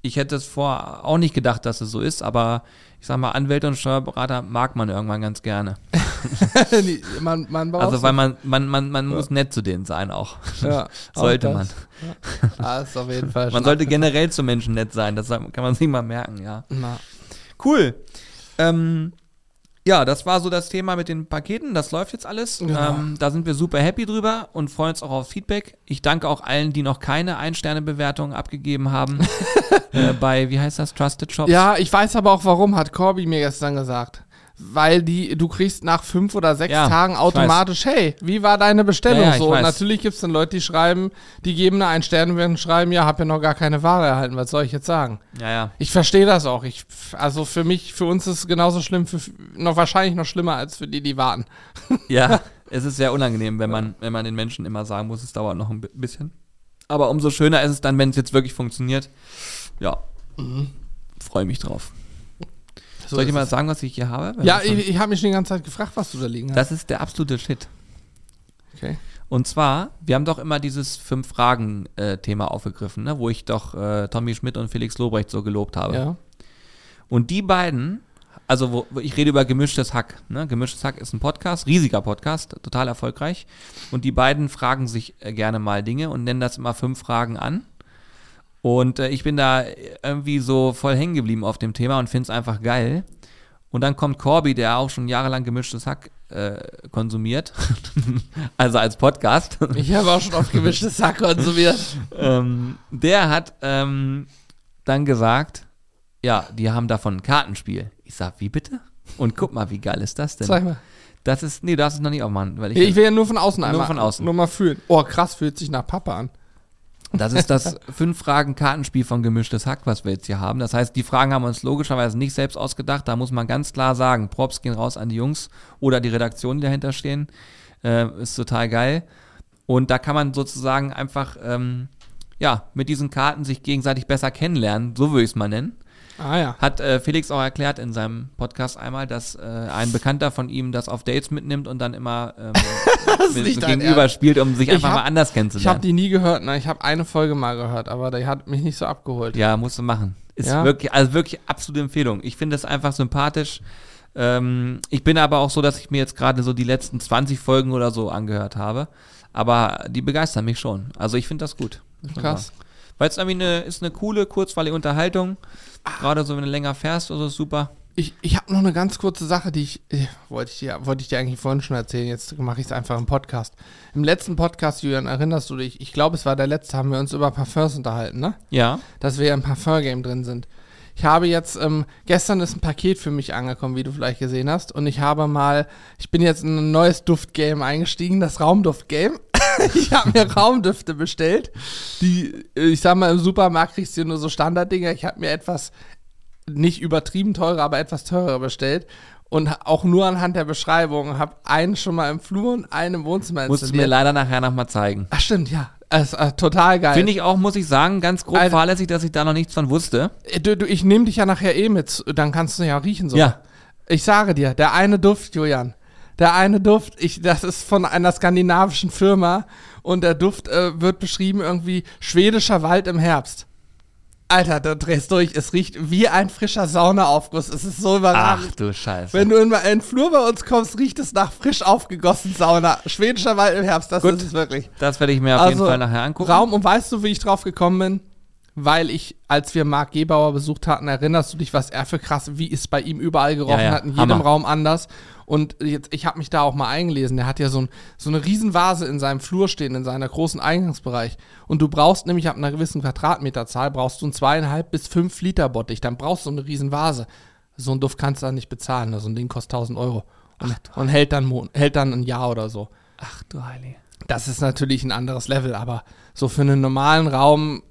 ich hätte es vor auch nicht gedacht, dass es so ist, aber ich sag mal, Anwälte und Steuerberater mag man irgendwann ganz gerne. Man, man Also weil man, man, man, man muss nett zu denen sein auch. ja, Sollte auch man. Ja. Ah, ist auf jeden Fall Man sollte generell zu Menschen nett sein, das kann man sich mal merken, ja. Na, Cool. Ähm, ja, das war so das Thema mit den Paketen. Das läuft jetzt alles. Ja. Ähm, da sind wir super happy drüber und freuen uns auch auf Feedback. Ich danke auch allen, die noch keine Ein-Sterne-Bewertung abgegeben haben. äh, bei, wie heißt das, Trusted Shops? Ja, ich weiß aber auch warum, hat Corby mir gestern gesagt. Weil die, du kriegst nach fünf oder sechs Ja, Tagen automatisch, hey, wie war deine Bestellung Ja, so? Und natürlich gibt es dann Leute, die schreiben, die geben eine Ein-Sterne und schreiben, ja, hab ja noch gar keine Ware erhalten, was soll ich jetzt sagen? Ja, ja. Ich verstehe das auch. Ich, also für mich, für uns ist es genauso schlimm, für, noch wahrscheinlich noch schlimmer als für die, die warten. Ja, es ist sehr unangenehm, wenn man, wenn man den Menschen immer sagen muss, es dauert noch ein bi- bisschen. Aber umso schöner ist es dann, wenn es jetzt wirklich funktioniert. Ja, freue mich drauf. So Soll ich dir mal sagen, was ich hier habe? Ja, ich, ich habe mich schon die ganze Zeit gefragt, was du da liegen hast. das ist der absolute Shit. Okay. Und zwar, wir haben doch immer dieses Fünf-Fragen-Thema aufgegriffen, ne? wo ich doch äh, Tommy Schmidt und Felix Lobrecht so gelobt habe. Ja. Und die beiden, also wo, wo ich rede über Gemischtes Hack. Ne? Gemischtes Hack ist ein Podcast, riesiger Podcast, total erfolgreich. Und die beiden fragen sich äh, gerne mal Dinge und nennen das immer fünf Fragen an. Und äh, ich bin da irgendwie so voll hängen geblieben auf dem Thema und finde es einfach geil. Und dann kommt Corby, der auch schon jahrelang gemischtes Hack äh, konsumiert. also als Podcast. Ich habe auch schon oft gemischtes Sack konsumiert. ähm, der hat ähm, dann gesagt, ja, die haben davon ein Kartenspiel. Ich sag, wie bitte? Und guck mal, wie geil ist das denn? Zeig mal. Das ist, nee, du darfst es noch nicht aufmachen, weil ich, Ich will ja nur von außen Nur einmal. von außen. Nur mal fühlen. Oh, krass, fühlt sich nach Papa an. Das ist das fünf Fragen Kartenspiel von gemischtes Hack, was wir jetzt hier haben. Das heißt, die Fragen haben wir uns logischerweise nicht selbst ausgedacht. Da muss man ganz klar sagen, Props gehen raus an die Jungs oder die Redaktion, die dahinter stehen. Äh, ist total geil. Und da kann man sozusagen einfach, ähm, ja, mit diesen Karten sich gegenseitig besser kennenlernen, so würde ich es mal nennen. Ah ja. Hat äh, Felix auch erklärt in seinem Podcast einmal, dass äh, ein Bekannter von ihm das auf Dates mitnimmt und dann immer ähm, mit gegenüber Ernst. spielt, um sich Ich einfach hab- mal anders Ich habe kennenzulernen. die nie gehört, ne? Ich habe eine Folge mal gehört, aber die hat mich nicht so abgeholt. ja, musst du machen. Ist Ja? wirklich, also wirklich absolute Empfehlung. Ich finde es einfach sympathisch. Ähm, ich bin aber auch so, dass ich mir jetzt gerade so die letzten 20 Folgen oder so angehört habe. Aber die begeistern mich schon. Also ich finde das gut. Krass. Weil es irgendwie eine, ist eine coole, kurzweilige Unterhaltung. Gerade so, wenn du länger fährst, also super. Ich, ich habe noch eine ganz kurze Sache, die ich, äh, wollte ich dir, wollte ich dir eigentlich vorhin schon erzählen. Jetzt mache ich es einfach im Podcast. Im letzten Podcast, Julian, erinnerst du dich? Ich glaube, es war der letzte, haben wir uns über Parfums unterhalten, ne? Ja. Dass wir ja im Parfum-Game drin sind. Ich habe jetzt, ähm, gestern ist ein Paket für mich angekommen, wie du vielleicht gesehen hast. Und ich habe mal, ich bin jetzt in ein neues Duftgame eingestiegen, das Raumduftgame. ich habe mir Raumdüfte bestellt. Die, äh, ich sag mal, im Supermarkt kriegst du nur so Standarddinger. Ich habe mir etwas nicht übertrieben teurer, aber etwas teurer bestellt. Und auch nur anhand der Beschreibung habe einen schon mal im Flur und einen im Wohnzimmer Musst du mir leider nachher nochmal zeigen. Ach stimmt, ja. Es, äh, total geil. Finde ich auch, muss ich sagen, ganz grob Alter. fahrlässig, dass ich da noch nichts von wusste. Äh, Du, du, ich nehme dich ja nachher eh mit, dann kannst du ja riechen so. Ja. Ich sage dir, der eine Duft, Julian, der eine Duft, ich, das ist von einer skandinavischen Firma und der Duft äh, wird beschrieben irgendwie schwedischer Wald im Herbst. Alter, du drehst durch, es riecht wie ein frischer Saunaaufguss. Es ist so Ach überragend. du Scheiße. Wenn du in den Flur bei uns kommst, riecht es nach frisch aufgegossen Sauna. Schwedischer Wald im Herbst, das Gut. ist es wirklich. das werde ich mir auf jeden Fall nachher angucken. Also, Raum, und weißt du, wie ich drauf gekommen bin? Weil ich, als wir Marc Gebauer besucht hatten, erinnerst du dich, was er für krass, wie es bei ihm überall gerochen Ja, ja, hat, in jedem Hammer. Raum anders. Und jetzt, ich habe mich da auch mal eingelesen. Der hat ja so, ein, so eine Riesenvase in seinem Flur stehen, in seiner großen Eingangsbereich. Und du brauchst nämlich ab einer gewissen Quadratmeterzahl, brauchst du einen zweieinhalb bis fünf Liter Bottich. Dann brauchst du eine Riesenvase. So ein Duft kannst du dann nicht bezahlen. ne? So ein Ding kostet 1000 Euro. Und, und hält, dann, hält dann ein Jahr oder so. Ach du Heilige. Das ist natürlich ein anderes Level, aber so für einen normalen Raum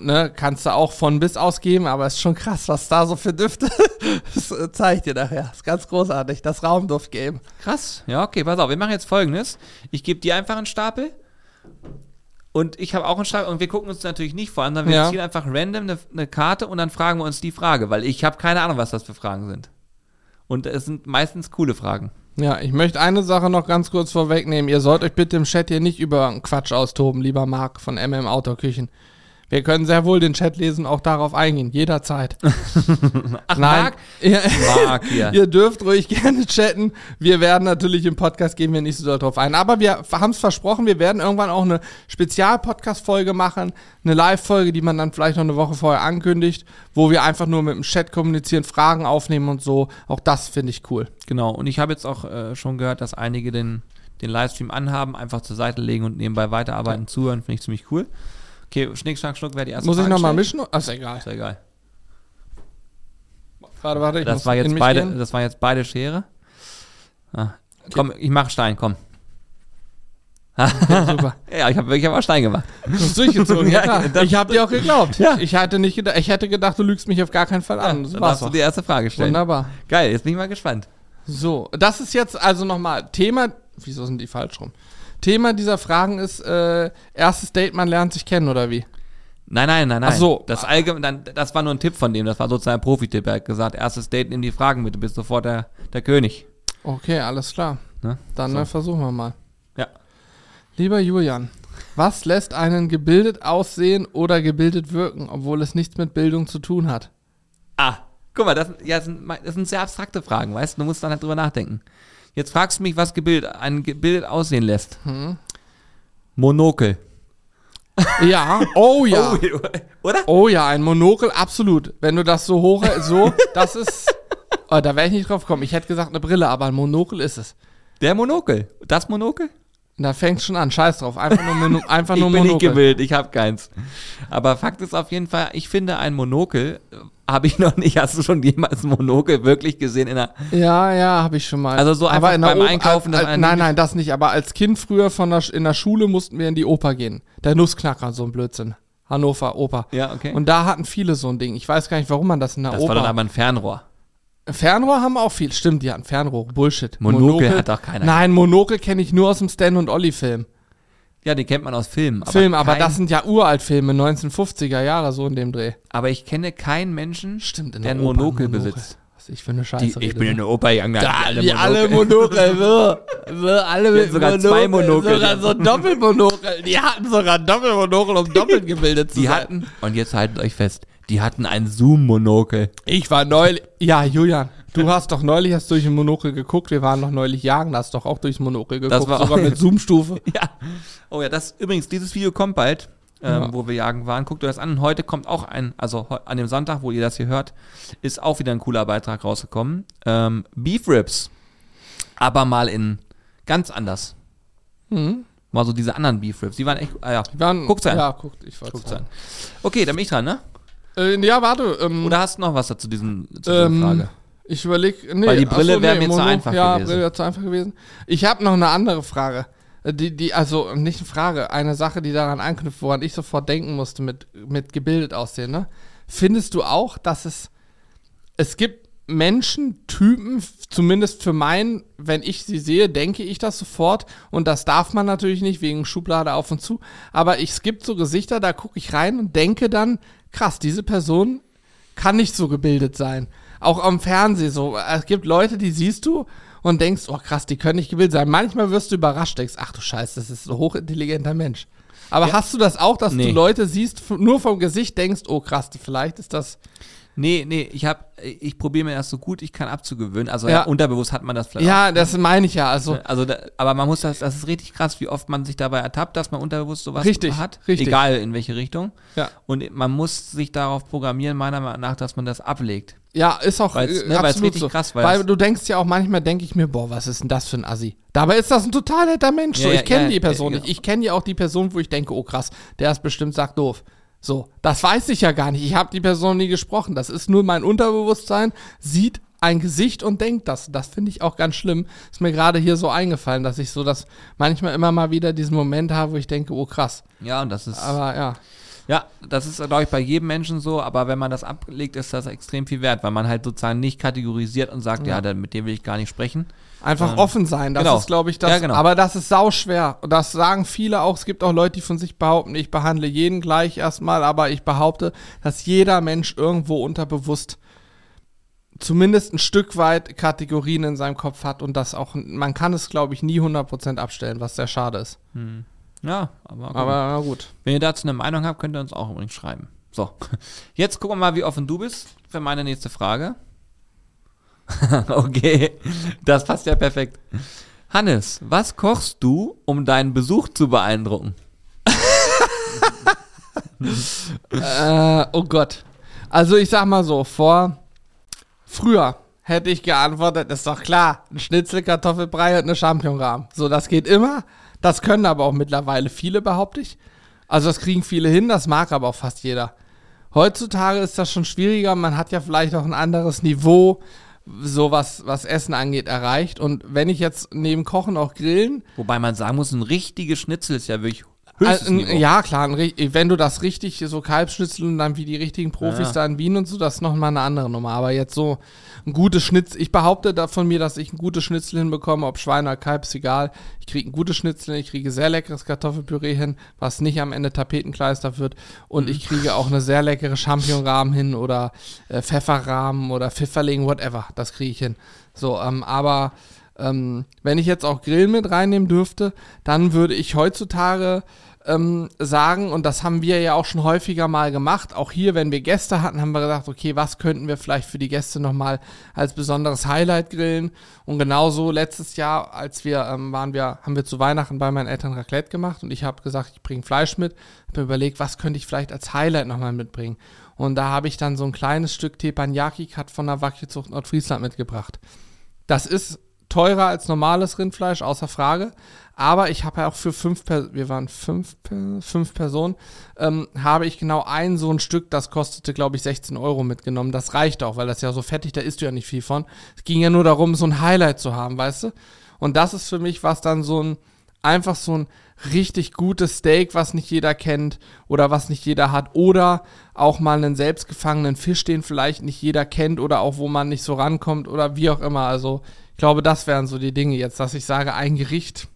ne, kannst du auch von bis ausgeben, aber es ist schon krass, was da so für Düfte. das äh, zeige ich dir nachher. Das ist ganz großartig, das Raumduft-Game. Krass. Ja, okay, pass auf. Wir machen jetzt folgendes. Ich gebe dir einfach einen Stapel. Und ich habe auch einen Stapel. Und wir gucken uns natürlich nicht vor, sondern wir Ja. ziehen einfach random eine, eine Karte und dann fragen wir uns die Frage, weil ich habe keine Ahnung, was das für Fragen sind. Und es sind meistens coole Fragen. Ja, ich möchte eine Sache noch ganz kurz vorwegnehmen. Ihr sollt euch bitte im Chat hier nicht über Quatsch austoben, lieber Marc von MM Outdoor-Küchen. Wir können sehr wohl den Chat lesen, auch darauf eingehen, jederzeit. Ach, Nein, Marc? ihr, Marc hier. ihr dürft ruhig gerne chatten. Wir werden natürlich im Podcast gehen wir nicht so doll drauf ein. Aber wir haben es versprochen, wir werden irgendwann auch eine Spezial-Podcast-Folge machen. Eine Live-Folge, die man dann vielleicht noch eine Woche vorher ankündigt, wo wir einfach nur mit dem Chat kommunizieren, Fragen aufnehmen und so. Auch das finde ich cool. Genau. Und ich habe jetzt auch äh, schon gehört, dass einige den, den Livestream anhaben, einfach zur Seite legen und nebenbei weiterarbeiten, zuhören. Finde ich ziemlich cool. Okay, Schnick, Schnack, Schnuck wäre die erste Muss ich Frage nochmal stellen. mischen? Ach, ist egal. Ist ja egal. Warte, warte, ich Das muss war, jetzt beide, gehen. das war jetzt beide Schere. Ah. Komm, ich mach Stein, komm. Okay, super. Ja, ich habe wirklich aber Stein gemacht. Du hast durchgezogen, ja, Ja, klar. das- Ich habe dir auch geglaubt. Ja. Ich, hätte nicht gedacht, ich hätte gedacht, du lügst mich auf gar keinen Fall an. Das Dann war's darfst du die erste Frage stellen. Wunderbar. Geil, jetzt bin ich mal gespannt. So, das ist jetzt also nochmal Thema. Wieso sind die falsch rum? Thema dieser Fragen ist äh, erstes Date, man lernt sich kennen oder wie? Nein, nein, nein, nein. Ach so. Das, allgemein, das war nur ein Tipp von dem, das war sozusagen ein Profi-Tipp. Er hat gesagt, erstes Date, nimm die Fragen mit, du bist sofort der, der König. Okay, alles klar. Ne? Dann So. äh, versuchen wir mal. Ja. Lieber Julian, was lässt einen gebildet aussehen oder gebildet wirken, obwohl es nichts mit Bildung zu tun hat? Ah, guck mal, das, ja, das, sind, das sind sehr abstrakte Fragen, weißt du? Du musst dann halt drüber nachdenken. Jetzt fragst du mich, was gebildet, ein gebildet aussehen lässt. Hm? Monokel. Ja, oh ja. Oh, oder? Oh ja, ein Monokel, absolut. Wenn du das so hoch, so, das ist. Oh, da wäre ich nicht drauf gekommen. Ich hätte gesagt eine Brille, aber ein Monokel ist es. Der Monokel. Das Monokel? Da fängt schon an. Scheiß drauf. Einfach nur, Mono einfach Ich nur bin nicht Monokel. gebildet, ich habe keins. Aber Fakt ist auf jeden Fall, ich finde ein Monokel äh, habe ich noch nicht. Hast du schon jemals ein Monokel wirklich gesehen in einer Ja, ja, habe ich schon mal. Also so einfach beim Oper- Einkaufen, Als, als, nein, nicht- nein, das nicht. Aber als Kind früher von der, in der Schule mussten wir in die Oper gehen. Der Nussknacker, so ein Blödsinn. Hannover, Oper. Ja, okay. Und da hatten viele so ein Ding. Ich weiß gar nicht, warum man das in der das Oper. war dann aber ein Fernrohr. Fernrohr haben auch viel. Stimmt, die hatten Fernrohr. Bullshit. Monokel hat doch keiner. Nein, Monokel kenne ich nur aus dem Stan und Olli Film. Ja, den kennt man aus Filmen. Aber Film, aber kein, das sind ja uralt Filme, 1950er Jahre, so in dem Dreh. Aber ich kenne keinen Menschen, Stimmt, in der der Monokel Monokel. besitzt. Was ich für eine Scheiße rede, ne? der Oper gegangen. Ja, alle, alle Monokel, so, so, alle Die hatten sogar zwei Monokel. Sogar so Doppelmonokel. Die hatten sogar Doppelmonokel, um doppelt gebildet zu Die sein. hatten, und jetzt haltet euch fest, die hatten ein Zoom-Monokel. Ich war neulich. Ja, Julian, du hast doch neulich hast durch ein Monokel geguckt. Wir waren noch neulich jagen, hast doch auch durchs Monokel geguckt. Das war sogar mit Zoom-Stufe. Ja. Oh ja, das übrigens, dieses Video kommt bald, ähm, Ja. wo wir jagen waren. Guckt euch das an. Und heute kommt auch ein, also an dem Sonntag, wo ihr das hier hört, ist auch wieder ein cooler Beitrag rausgekommen. Ähm, Beef Ribs. Aber mal in ganz anders. Mhm. Mal so diese anderen Beef Ribs. Die waren echt. Ah ja. Die waren, Guckt's an. Ja, guckt, ich wollte an. Okay, dann bin ich dran, ne? Äh, ja, warte. Ähm, Oder hast du noch was dazu diesen, zu dieser ähm, Frage? Ich überlege. Nee, Weil die Brille wäre mir zu Mono- einfach ja, gewesen. Brille wäre zu einfach gewesen. Ich habe noch eine andere Frage. Äh, Die, die, also nicht eine Frage, eine Sache, die daran anknüpft, woran ich sofort denken musste mit, mit gebildet aussehen. Ne? Findest du auch, dass es, es gibt Menschen, Typen, zumindest für meinen, wenn ich sie sehe, denke ich das sofort. Und das darf man natürlich nicht wegen Schublade auf und zu. Aber ich, es gibt so Gesichter, da gucke ich rein und denke dann, krass, diese Person kann nicht so gebildet sein. Auch am Fernsehen so. Es gibt Leute, die siehst du und denkst, oh krass, die können nicht gebildet sein. Manchmal wirst du überrascht, denkst, ach du Scheiße, das ist ein hochintelligenter Mensch. Aber hast du das auch, dass Nee. du Leute siehst, nur vom Gesicht denkst, oh krass, vielleicht ist das. Nee, nee, ich hab, ich probiere mir erst so gut ich kann abzugewöhnen. Also Ja. ja. unterbewusst hat man das vielleicht Ja, das meine ich ja. Also, auch. Also, da, aber man muss das, das ist richtig krass, wie oft man sich dabei ertappt, dass man unterbewusst sowas Richtig, hat. richtig. Egal in welche Richtung. ja. Und man muss sich darauf programmieren, meiner Meinung nach, dass man das ablegt. Ja, ist auch Weil's- äh, ne, weil's absolut richtig so. krass, weil, weil's- du denkst ja auch manchmal, denke ich mir, boah, was ist denn das für ein Assi? Dabei ist das ein total netter Mensch. Ja, so, ich kenne die Person nicht. Ich kenne ja auch die Person, wo ich denke, oh krass, der ist bestimmt sagt doof. So, das weiß ich ja gar nicht. Ich habe die Person nie gesprochen. Das ist nur mein Unterbewusstsein, sieht ein Gesicht und denkt das. Das finde ich auch ganz schlimm. Ist mir gerade hier so eingefallen, dass ich so das manchmal immer mal wieder diesen Moment habe, wo ich denke, oh krass. Ja, und das ist. Aber ja. Ja, das ist, glaube ich, bei jedem Menschen so, aber wenn man das ablegt, ist das extrem viel wert, weil man halt sozusagen nicht kategorisiert und sagt, ja, da- mit dem will ich gar nicht sprechen. Einfach offen sein, das genau. ist, glaube ich, das. Ja, genau. Aber das ist sauschwer. Und das sagen viele auch. Es gibt auch Leute, die von sich behaupten, ich behandle jeden gleich erstmal, aber ich behaupte, dass jeder Mensch irgendwo unterbewusst zumindest ein Stück weit Kategorien in seinem Kopf hat und das auch, man kann es, glaube ich, nie 100% abstellen, was sehr schade ist. Ja, aber, gut. Aber gut. wenn ihr dazu eine Meinung habt, könnt ihr uns auch übrigens schreiben. So, jetzt gucken wir mal, wie offen du bist für meine nächste Frage. okay, das passt ja perfekt. Hannes, was kochst du, um deinen Besuch zu beeindrucken? Äh, oh Gott. Also ich sag mal so, vor früher hätte ich geantwortet, ist doch klar, ein Schnitzel, Kartoffelbrei und eine Champignonrahm. So, das geht immer. Das können aber auch mittlerweile viele, behaupte ich. Also das kriegen viele hin, das mag aber auch fast jeder. Heutzutage ist das schon schwieriger, man hat ja vielleicht auch ein anderes Niveau, so was, was Essen angeht, erreicht. Und wenn ich jetzt neben Kochen auch grillen, Wobei man sagen muss, ein richtiges Schnitzel ist ja wirklich höchstes ein, Niveau. ja, klar, wenn du das richtig, so Kalbschnitzel und dann wie die richtigen Profis Ja. da in Wien und so, das ist nochmal eine andere Nummer. Aber jetzt so ein gutes Schnitzel, ich behaupte da von mir, dass ich ein gutes Schnitzel hinbekomme, ob Schwein oder Kalb, ist egal. Ich kriege ein gutes Schnitzel, ich kriege sehr leckeres Kartoffelpüree hin, was nicht am Ende Tapetenkleister wird. Und Mhm. ich kriege auch eine sehr leckere Champignonrahmen hin oder äh, Pfefferrahmen oder Pfifferling, whatever. Das kriege ich hin. So, ähm, aber ähm, wenn ich jetzt auch Grill mit reinnehmen dürfte, dann würde ich heutzutage ähm, sagen, und das haben wir ja auch schon häufiger mal gemacht, auch hier, wenn wir Gäste hatten, haben wir gedacht, okay, was könnten wir vielleicht für die Gäste nochmal als besonderes Highlight grillen? Und genauso letztes Jahr, als wir ähm, waren, wir, haben wir zu Weihnachten bei meinen Eltern Raclette gemacht und ich habe gesagt, ich bringe Fleisch mit, habe überlegt, was könnte ich vielleicht als Highlight nochmal mitbringen? Und da habe ich dann so ein kleines Stück Teppanyaki-Cut von der Wagyu-Zucht Nordfriesland mitgebracht. Das ist teurer als normales Rindfleisch, außer Frage. Aber ich habe ja auch für fünf, per wir waren fünf, fünf Personen, ähm, habe ich genau ein so ein Stück, das kostete, glaube ich, 16 Euro mitgenommen. Das reicht auch, weil das ja so fettig, da isst du ja nicht viel von. Es ging ja nur darum, so ein Highlight zu haben, weißt du? Und das ist für mich was dann so ein, einfach so ein richtig gutes Steak, was nicht jeder kennt oder was nicht jeder hat. Oder auch mal einen selbstgefangenen Fisch, den vielleicht nicht jeder kennt oder auch wo man nicht so rankommt oder wie auch immer. Also glaube, das wären so die Dinge jetzt, dass ich sage, ein Gericht,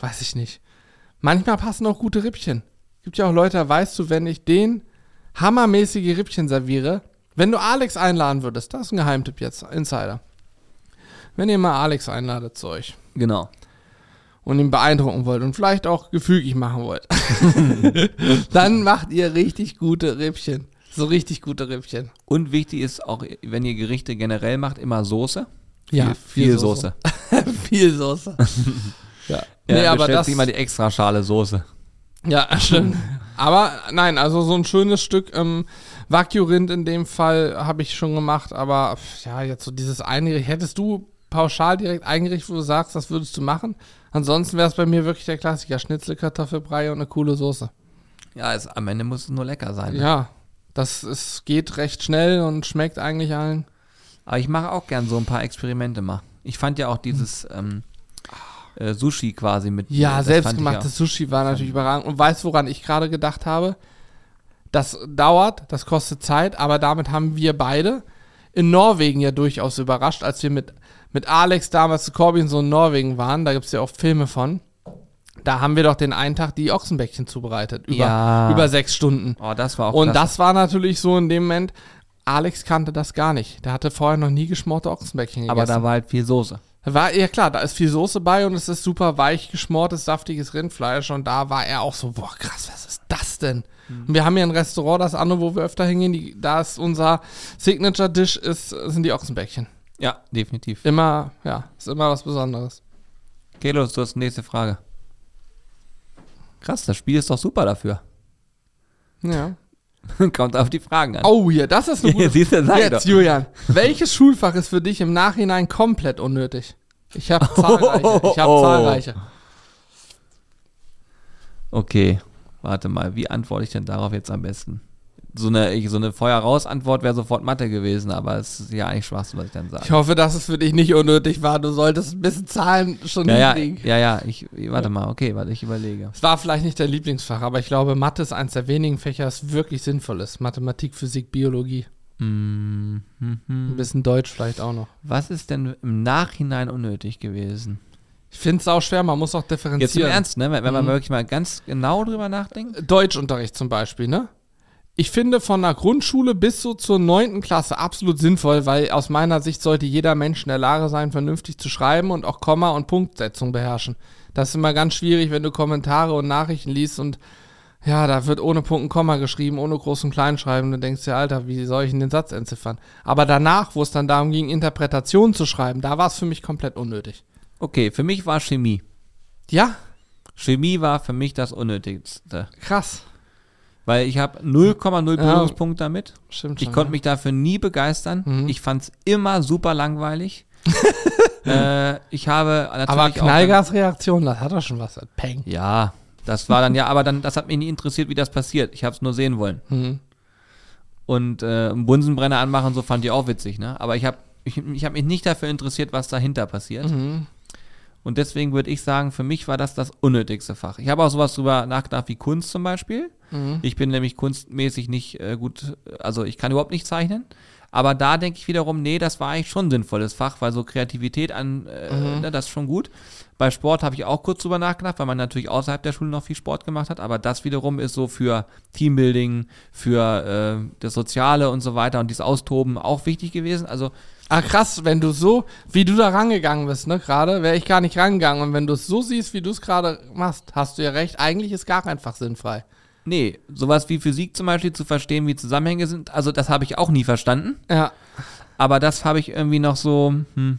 weiß ich nicht. Manchmal passen auch gute Rippchen. Gibt ja auch Leute, da weißt du, wenn ich den hammermäßige Rippchen serviere, wenn du Alex einladen würdest, das ist ein Geheimtipp jetzt, Insider. Wenn ihr mal Alex einladet zu euch Genau. und ihn beeindrucken wollt und vielleicht auch gefügig machen wollt, dann macht ihr richtig gute Rippchen. So richtig gute Rippchen. Und wichtig ist auch, wenn ihr Gerichte generell macht, immer Soße. Ja, viel, viel viel Soße. Soße. Viel Soße. ja. Ja, nee, aber bestellt das. mal die extra Schale Soße. Ja, stimmt. Aber nein, also so ein schönes Stück ähm, Wagyu-Rind in dem Fall habe ich schon gemacht, aber ja, jetzt so dieses Eingericht, hättest du pauschal direkt eingerichtet, wo du sagst, das würdest du machen? Ansonsten wäre es bei mir wirklich der Klassiker, Schnitzel, Kartoffelbrei und eine coole Soße. Ja, es, am Ende muss es nur lecker sein. ne? Ja, Das ist, geht recht schnell und schmeckt eigentlich allen. Aber ich mache auch gern so ein paar Experimente mal. Ich fand ja auch dieses ähm, äh, Sushi quasi mit. Ja, selbstgemachtes Sushi war natürlich überragend. Und weißt du, woran ich gerade gedacht habe? Das dauert, das kostet Zeit, aber damit haben wir beide in Norwegen ja durchaus überrascht, als wir mit, mit Alex damals zu Corbin so in Norwegen waren. Da gibt es ja auch Filme von. Da haben wir doch den einen Tag die Ochsenbäckchen zubereitet. Über, Ja. über sechs Stunden. Oh, das war auch Und klasse. das war natürlich so in dem Moment, Alex kannte das gar nicht. Der hatte vorher noch nie geschmorte Ochsenbäckchen gegessen. Aber da war halt viel Soße. War, ja klar, da ist viel Soße bei und es ist super weich geschmortes, saftiges Rindfleisch und da war er auch so, boah krass, was ist das denn? Und wir haben hier ein Restaurant, das andere, wo wir öfter hingehen, die, da ist unser Signature-Dish, ist, sind die Ochsenbäckchen. Ja, definitiv. Immer, ja, ist immer was Besonderes. Kelos, du hast die nächste Frage. Krass, das Spiel ist doch super dafür. Ja. Kommt auf die Fragen an. Oh, hier, das ist eine gute Siehst du, sag Jetzt, doch. Julian, welches Schulfach ist für dich im Nachhinein komplett unnötig? Ich habe zahlreiche. Ich habe Oh. zahlreiche. Okay, warte mal, wie antworte ich denn darauf jetzt am besten? So eine, ich, so eine Feuer-raus-Antwort wäre sofort Mathe gewesen, aber es ist ja eigentlich Schwachsinn, was ich dann sage. Ich hoffe, dass es für dich nicht unnötig war. Du solltest ein bisschen Zahlen schon Ja, ja, hinkriegen. ja, ja, ich, warte mal, okay, warte, ich überlege. Es war vielleicht nicht dein Lieblingsfach, aber ich glaube, Mathe ist eines der wenigen Fächer, das wirklich sinnvoll ist. Mathematik, Physik, Biologie. Hm, hm, hm. Ein bisschen Deutsch vielleicht auch noch. Was ist denn im Nachhinein unnötig gewesen? Ich finde es auch schwer, man muss auch differenzieren. Jetzt im Ernst, ne? Wenn, wenn man Mhm. wirklich mal ganz genau drüber nachdenkt. Deutschunterricht zum Beispiel, ne? Ich finde von der Grundschule bis so zur neunten Klasse absolut sinnvoll, weil aus meiner Sicht sollte jeder Mensch in der Lage sein, vernünftig zu schreiben und auch Komma- und Punktsetzung beherrschen. Das ist immer ganz schwierig, wenn du Kommentare und Nachrichten liest und ja, da wird ohne Punkt und Komma geschrieben, ohne Groß- und Kleinschreiben. Du denkst dir, Alter, wie soll ich denn den Satz entziffern? Aber danach, wo es dann darum ging, Interpretationen zu schreiben, da war es für mich komplett unnötig. Okay, für mich war Chemie. Ja, Chemie war für mich das Unnötigste. krass. Weil ich habe 0,0 Ja. Damit. Stimmt Ich schon, konnte ja. mich dafür nie begeistern. Mhm. Ich fand es immer super langweilig. äh, ich habe natürlich Aber Knallgasreaktion, das hat doch schon was. Peng. Ja, das war dann ja, aber dann, das hat mich nie interessiert, wie das passiert. Ich habe es nur sehen wollen. Mhm. Und äh, einen Bunsenbrenner anmachen, so fand ich auch witzig, ne? Aber ich habe ich, ich hab mich nicht dafür interessiert, was dahinter passiert. Mhm. Und deswegen würde ich sagen, für mich war das das unnötigste Fach. Ich habe auch sowas drüber nachgedacht wie Kunst zum Beispiel. Mhm. Ich bin nämlich kunstmäßig nicht äh, gut, also ich kann überhaupt nicht zeichnen. Aber da denke ich wiederum, nee, das war eigentlich schon ein sinnvolles Fach, weil so Kreativität an, äh, Mhm. ne, das ist schon gut. Bei Sport habe ich auch kurz drüber nachgedacht, weil man natürlich außerhalb der Schule noch viel Sport gemacht hat. Aber das wiederum ist so für Teambuilding, für äh, das Soziale und so weiter und dieses Austoben auch wichtig gewesen. Also Ah, krass, wenn du so, wie du da rangegangen bist, ne, gerade, wäre ich gar nicht rangegangen. Und wenn du es so siehst, wie du es gerade machst, hast du ja recht, eigentlich ist gar kein Fach sinnfrei. nee, sowas wie Physik zum Beispiel zu verstehen, wie Zusammenhänge sind, also das habe ich auch nie verstanden. Ja. Aber das habe ich irgendwie noch so, hm.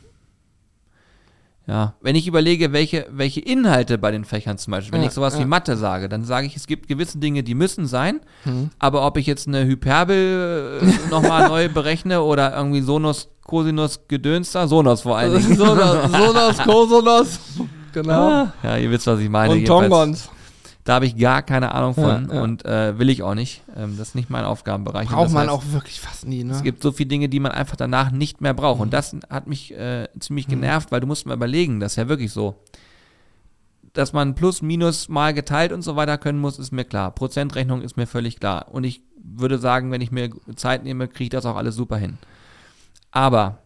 Ja, wenn ich überlege, welche, welche Inhalte bei den Fächern zum Beispiel, wenn Ja, ich sowas ja. wie Mathe sage, dann sage ich, es gibt gewisse Dinge, die müssen sein, Mhm. aber ob ich jetzt eine Hyperbel äh, nochmal neu berechne oder irgendwie Sonus, Cosinus, Gedönster, Sonos vor allen Dingen. Sonos, Sonos, Kosonos. Genau. Ja, ihr wisst, was ich meine. Und. Tongons. Da habe ich gar keine Ahnung von Ja, ja. und äh, will ich auch nicht. Ähm, das ist nicht mein Aufgabenbereich. Braucht man heißt, auch wirklich fast nie, ne? Es gibt so viele Dinge, die man einfach danach nicht mehr braucht. Mhm. Und das hat mich äh, ziemlich genervt, weil du musst mal überlegen, das ist ja wirklich so. Dass man plus, minus mal geteilt und so weiter können muss, ist mir klar. Prozentrechnung ist mir völlig klar. Und ich würde sagen, wenn ich mir Zeit nehme, kriege ich das auch alles super hin. Aber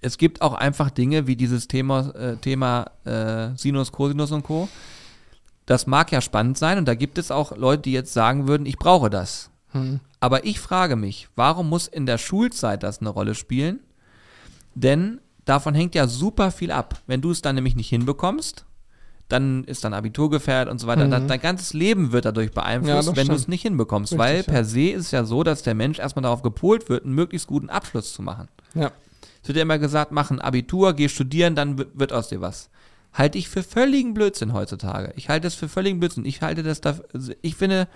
es gibt auch einfach Dinge wie dieses Thema, äh, Thema äh, Sinus, Cosinus und Co. Das mag ja spannend sein und da gibt es auch Leute, die jetzt sagen würden, ich brauche das. Hm. Aber ich frage mich, warum muss in der Schulzeit das eine Rolle spielen? Denn davon hängt ja super viel ab. Wenn du es dann nämlich nicht hinbekommst, dann ist dein Abitur gefährdet und so weiter. Mhm. Dein, ganzes Leben wird dadurch Ja, beeinflusst, das wenn du es nicht hinbekommst. Richtig, weil ja. per se ist es ja so, dass der Mensch erstmal darauf gepolt wird, einen möglichst guten Abschluss zu machen. Ja. Es wird ja immer gesagt, mach ein Abitur, geh studieren, dann wird aus dir was. Halte ich für völligen Blödsinn heutzutage. Ich halte es für völligen Blödsinn. Ich halte das da, ich finde,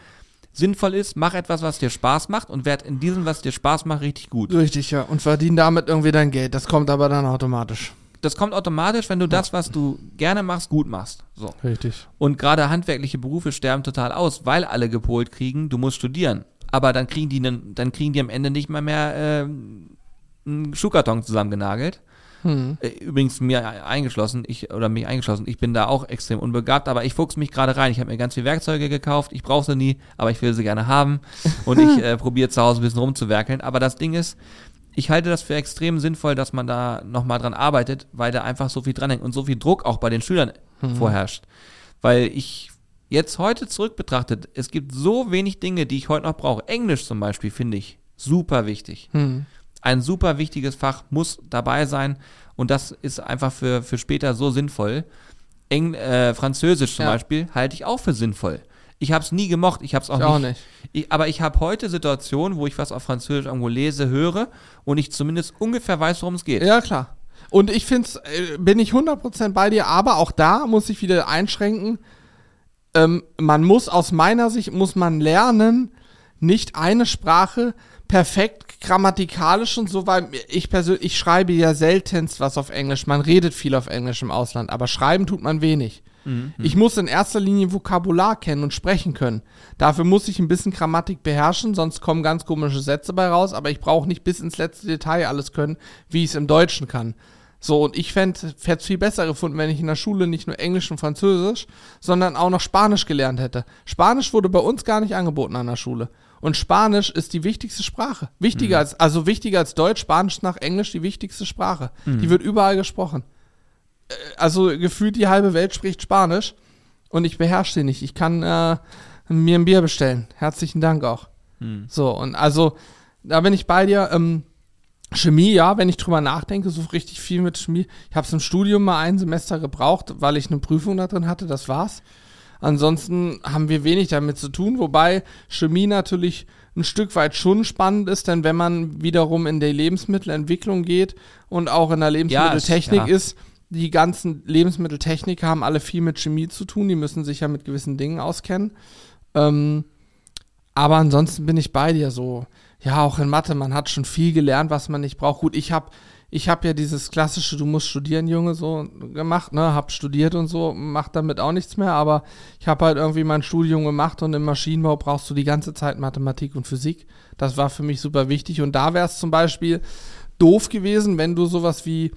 sinnvoll ist, mach etwas, was dir Spaß macht und werd in diesem, was dir Spaß macht, richtig gut. Richtig, ja. Und verdien damit irgendwie dein Geld. Das kommt aber dann automatisch. Das kommt automatisch, wenn du das, was du gerne machst, gut machst. So. Richtig. Und gerade handwerkliche Berufe sterben total aus, weil alle gepolt kriegen, du musst studieren. aber dann kriegen die, dann kriegen die am Ende nicht mal mehr äh, einen Schuhkarton zusammengenagelt. Hm. Äh, Übrigens mir eingeschlossen, ich oder mich eingeschlossen, ich bin da auch extrem unbegabt, aber ich fuchs mich gerade rein. Ich habe mir ganz viel Werkzeuge gekauft, ich brauche sie nie, aber ich will sie gerne haben und ich äh, probiere zu Hause ein bisschen rumzuwerkeln. Aber das Ding ist, ich halte das für extrem sinnvoll, dass man da nochmal dran arbeitet, weil da einfach so viel dranhängt und so viel Druck auch bei den Schülern vorherrscht. Weil ich jetzt heute zurück betrachtet, es gibt so wenig Dinge, die ich heute noch brauche. Englisch zum Beispiel finde ich super wichtig Hm. Ein super wichtiges Fach muss dabei sein und das ist einfach für, für später so sinnvoll. Eng, äh, Französisch zum Ja. Beispiel halte ich auch für sinnvoll. Ich habe es nie gemocht, ich habe es auch, auch nicht. nicht. Ich, aber ich habe heute Situationen, wo ich was auf Französisch irgendwo lese, höre und ich zumindest ungefähr weiß, worum es geht. Ja, klar. Und ich finde es, äh, bin ich 100% bei dir, aber auch da muss ich wieder einschränken. Ähm, man muss aus meiner Sicht, muss man lernen, nicht eine Sprache perfekt grammatikalisch und so, weil ich persönlich, ich schreibe ja seltenst was auf Englisch. Man redet viel auf Englisch im Ausland, aber schreiben tut man wenig. Ich muss in erster Linie Vokabular kennen und sprechen können. Dafür muss ich ein bisschen Grammatik beherrschen, sonst kommen ganz komische Sätze bei raus, aber ich brauche nicht bis ins letzte Detail alles können, wie ich es im Deutschen kann. So, und ich fände es viel besser gefunden, wenn ich in der Schule nicht nur Englisch und Französisch, sondern auch noch Spanisch gelernt hätte. Spanisch wurde bei uns gar nicht angeboten an der Schule. Und Spanisch ist die wichtigste Sprache. Wichtiger als, also wichtiger als Deutsch, Spanisch nach Englisch die wichtigste Sprache. Die wird überall gesprochen. Äh, Also gefühlt die halbe Welt spricht Spanisch und ich beherrsche sie nicht. Ich kann äh, mir ein Bier bestellen. Herzlichen Dank auch. So, und also, da bin ich bei dir. Ähm, Chemie, ja, wenn ich drüber nachdenke, so richtig viel mit Chemie. Ich habe es im Studium mal ein Semester gebraucht, weil ich eine Prüfung da drin hatte, das war's. Ansonsten haben wir wenig damit zu tun, wobei Chemie natürlich ein Stück weit schon spannend ist, denn wenn man wiederum in die Lebensmittelentwicklung geht und auch in der Lebensmitteltechnik ja. ist, die ganzen Lebensmitteltechniker haben alle viel mit Chemie zu tun, die müssen sich ja mit gewissen Dingen auskennen. Ähm, aber ansonsten bin ich bei dir so. Ja, auch in Mathe, man hat schon viel gelernt, was man nicht braucht. Gut, ich habe ich hab ja dieses klassische, du musst studieren, Junge, so gemacht, ne, hab studiert und so, mach damit auch nichts mehr, aber ich habe halt irgendwie mein Studium gemacht und im Maschinenbau brauchst du die ganze Zeit Mathematik und Physik. Das war für mich super wichtig und da wäre es zum Beispiel doof gewesen, wenn du sowas wie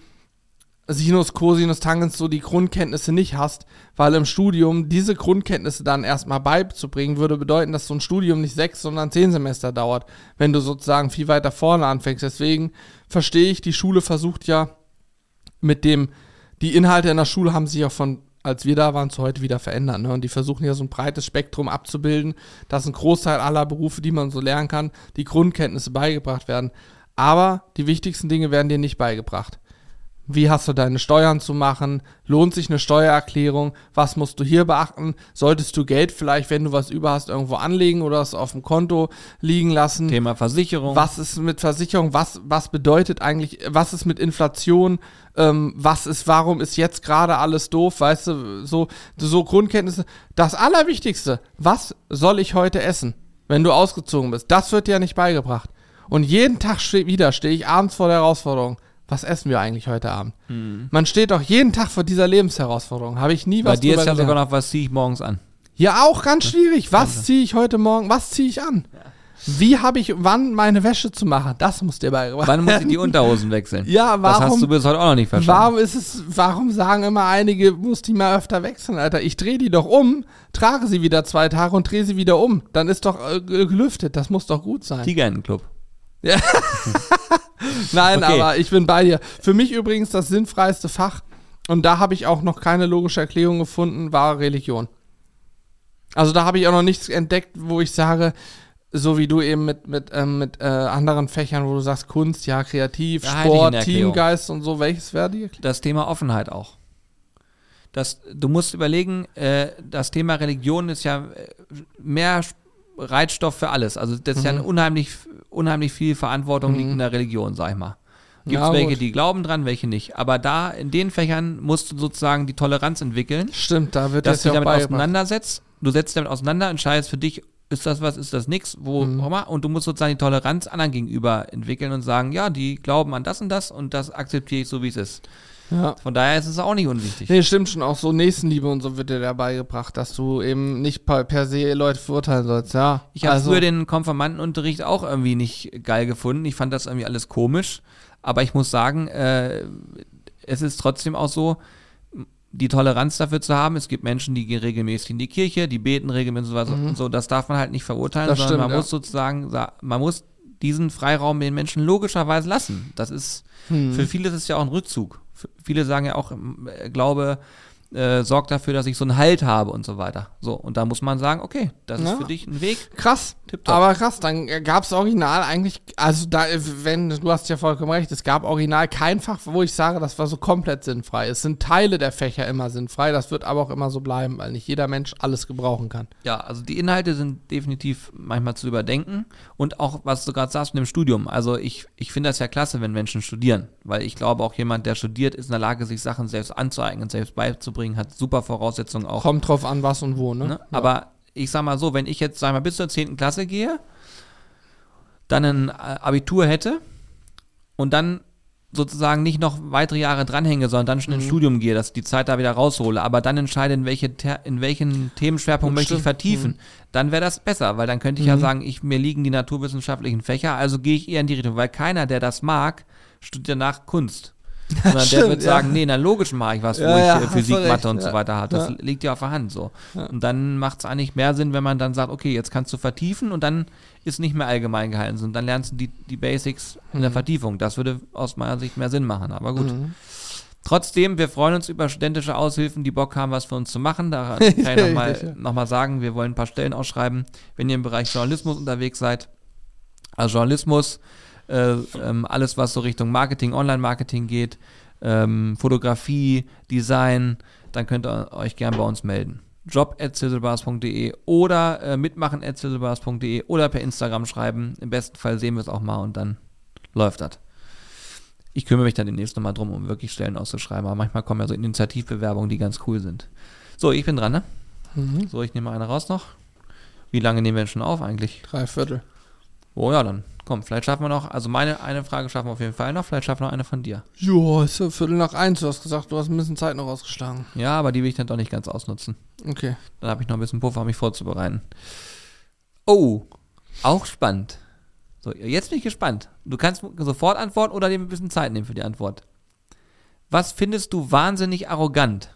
Sinus, Cosinus, Tangens so die Grundkenntnisse nicht hast, weil im Studium diese Grundkenntnisse dann erstmal beizubringen, würde bedeuten, dass so ein Studium nicht sechs, sondern zehn Semester dauert, wenn du sozusagen viel weiter vorne anfängst. Deswegen verstehe ich, die Schule versucht ja mit dem, die Inhalte in der Schule haben sich ja von, als wir da waren, zu heute wieder verändert. Ne? Und die versuchen ja so ein breites Spektrum abzubilden, dass ein Großteil aller Berufe, die man so lernen kann, die Grundkenntnisse beigebracht werden. Aber die wichtigsten Dinge werden dir nicht beigebracht. Wie hast du deine Steuern zu machen? Lohnt sich eine Steuererklärung? Was musst du hier beachten? Solltest du Geld vielleicht, wenn du was über hast, irgendwo anlegen oder es auf dem Konto liegen lassen? Thema Versicherung. Was ist mit Versicherung? Was, was bedeutet eigentlich, was ist mit Inflation? Ähm, was ist, warum ist jetzt gerade alles doof? Weißt du, so, so Grundkenntnisse. Das Allerwichtigste, was soll ich heute essen, wenn du ausgezogen bist? Das wird dir nicht beigebracht. Und jeden Tag ste wieder stehe ich abends vor der Herausforderung. Was essen wir eigentlich heute Abend? Man steht doch jeden Tag vor dieser Lebensherausforderung. Habe ich nie Bei was dir ist ja sogar noch, was ziehe ich morgens an? Ja, auch ganz schwierig. Was ziehe ich heute Morgen? Was ziehe ich an? Wie habe ich wann meine Wäsche zu machen? Das muss dir beigebracht Wann muss ich die Unterhosen wechseln? Ja, Das hast warum- du bis heute auch noch nicht verstanden. Warum ist es, warum sagen immer einige, muss die mal öfter wechseln, Alter? Ich drehe die doch um, trage sie wieder zwei Tage und drehe sie wieder um. Dann ist doch äh, gelüftet. Das muss doch gut sein. Tigerentenclub. Nein, Okay. aber ich bin bei dir. Für mich übrigens das sinnfreiste Fach, und da habe ich auch noch keine logische Erklärung gefunden, war Religion. Also da habe ich auch noch nichts entdeckt, wo ich sage, so wie du eben mit, mit, ähm, mit äh, anderen Fächern, wo du sagst, Kunst, ja, kreativ, Da Sport. Teamgeist und so, welches wäre die? Das Thema Offenheit auch. Das, du musst überlegen, äh, das Thema Religion ist ja äh, mehr Reizstoff für alles. Also das ist ja eine unheimlich, unheimlich viel Verantwortung liegt in der Religion, sag ich mal. Gibt es Ja, welche, gut. die glauben dran, welche nicht. Aber da, in den Fächern musst du sozusagen die Toleranz entwickeln, Stimmt, da wird dass das du ja damit beigebracht. auseinandersetzt. Du setzt damit auseinander, entscheidest für dich, ist das was, ist das nix, wo Mhm. auch immer. Und du musst sozusagen die Toleranz anderen gegenüber entwickeln und sagen, ja, die glauben an das und das und das akzeptiere ich so, wie es ist. Ja. Von daher ist es auch nicht unwichtig. Nee, stimmt schon. Auch so Nächstenliebe und so wird dir dabei gebracht, dass du eben nicht per, per se Leute verurteilen sollst, ja. Ich habe also, früher den Konfirmandenunterricht auch irgendwie nicht geil gefunden. Ich fand das irgendwie alles komisch. Aber ich muss sagen, äh, es ist trotzdem auch so, die Toleranz dafür zu haben. Es gibt Menschen, die gehen regelmäßig in die Kirche, die beten regelmäßig und so, und so. Das darf man halt nicht verurteilen, Das sondern stimmt, man ja. muss sozusagen, sa- man muss diesen Freiraum den Menschen logischerweise lassen. Das ist, Hm. für viele ist es ja auch ein Rückzug. Viele sagen ja auch, äh, Glaube äh, sorgt dafür, dass ich so einen Halt habe und so weiter. So, und da muss man sagen, okay, das Ja. ist für dich ein Weg. Krass. Tipptopp. Aber krass, dann gab es original eigentlich, also da, wenn, du hast ja vollkommen recht, es gab original kein Fach, wo ich sage, das war so komplett sinnfrei. Es sind Teile der Fächer immer sinnfrei, das wird aber auch immer so bleiben, weil nicht jeder Mensch alles gebrauchen kann. Ja, also die Inhalte sind definitiv manchmal zu überdenken und auch, was du gerade sagst mit dem Studium. Also ich, ich finde das ja klasse, wenn Menschen studieren, weil ich glaube auch jemand, der studiert, ist in der Lage, sich Sachen selbst anzueignen, selbst beizubringen, hat super Voraussetzungen auch. Kommt drauf an, was und wo, ne? Ne? Aber ich sag mal so, wenn ich jetzt, sag mal, bis zur 10. Klasse gehe, dann ein äh, Abitur hätte und dann sozusagen nicht noch weitere Jahre dranhänge, sondern dann schon ins Studium gehe, dass ich die Zeit da wieder raushole, aber dann entscheide, in, welche, in welchen Themenschwerpunkt möchte ich vertiefen, dann wäre das besser, weil dann könnte ich ja sagen, ich, mir liegen die naturwissenschaftlichen Fächer, also gehe ich eher in die Richtung, weil keiner, der das mag, studiert danach Kunst. Sondern der stimmt, wird ja. sagen, nee, in der logischen mache ich was, Ja, wo ich ja, äh, hast Physik, Mathe und so ja. weiter habe. Das Ja. liegt ja auf der Hand so. Und dann macht es eigentlich mehr Sinn, wenn man dann sagt, okay, jetzt kannst du vertiefen und dann ist nicht mehr allgemein gehalten, sondern dann lernst du die, die Basics in Mhm. der Vertiefung. Das würde aus meiner Sicht mehr Sinn machen, aber gut. Trotzdem, wir freuen uns über studentische Aushilfen, die Bock haben, was für uns zu machen. Da kann ich nochmal ja. noch mal sagen, wir wollen ein paar Stellen ausschreiben, wenn ihr im Bereich Journalismus unterwegs seid. Also Journalismus, äh, ähm, alles was so Richtung Marketing, Online-Marketing geht, ähm, Fotografie, Design, dann könnt ihr euch gern bei uns melden. job.zizzlebars.de oder äh, mitmachen.zizzlebars.de oder per Instagram schreiben. Im besten Fall sehen wir es auch mal und dann läuft das. Ich kümmere mich dann demnächst nochmal drum, um wirklich Stellen auszuschreiben. Aber manchmal kommen ja so Initiativbewerbungen, die ganz cool sind. So, ich bin dran, ne? Mhm. So, ich nehme mal eine raus noch. Wie lange nehmen wir denn schon auf eigentlich? Drei Viertel. Oh ja, dann komm, vielleicht schaffen wir noch, also meine eine Frage schaffen wir auf jeden Fall noch, vielleicht schaffen wir noch eine von dir. Joa, ist ja Viertel nach eins. Du hast gesagt, du hast ein bisschen Zeit noch ausgeschlagen. Ja, aber die will ich dann doch nicht ganz ausnutzen. Okay. Dann habe ich noch ein bisschen Puffer, um mich vorzubereiten. Oh, auch spannend. So, jetzt bin ich gespannt. Du kannst sofort antworten oder dir ein bisschen Zeit nehmen für die Antwort. Was findest du wahnsinnig arrogant?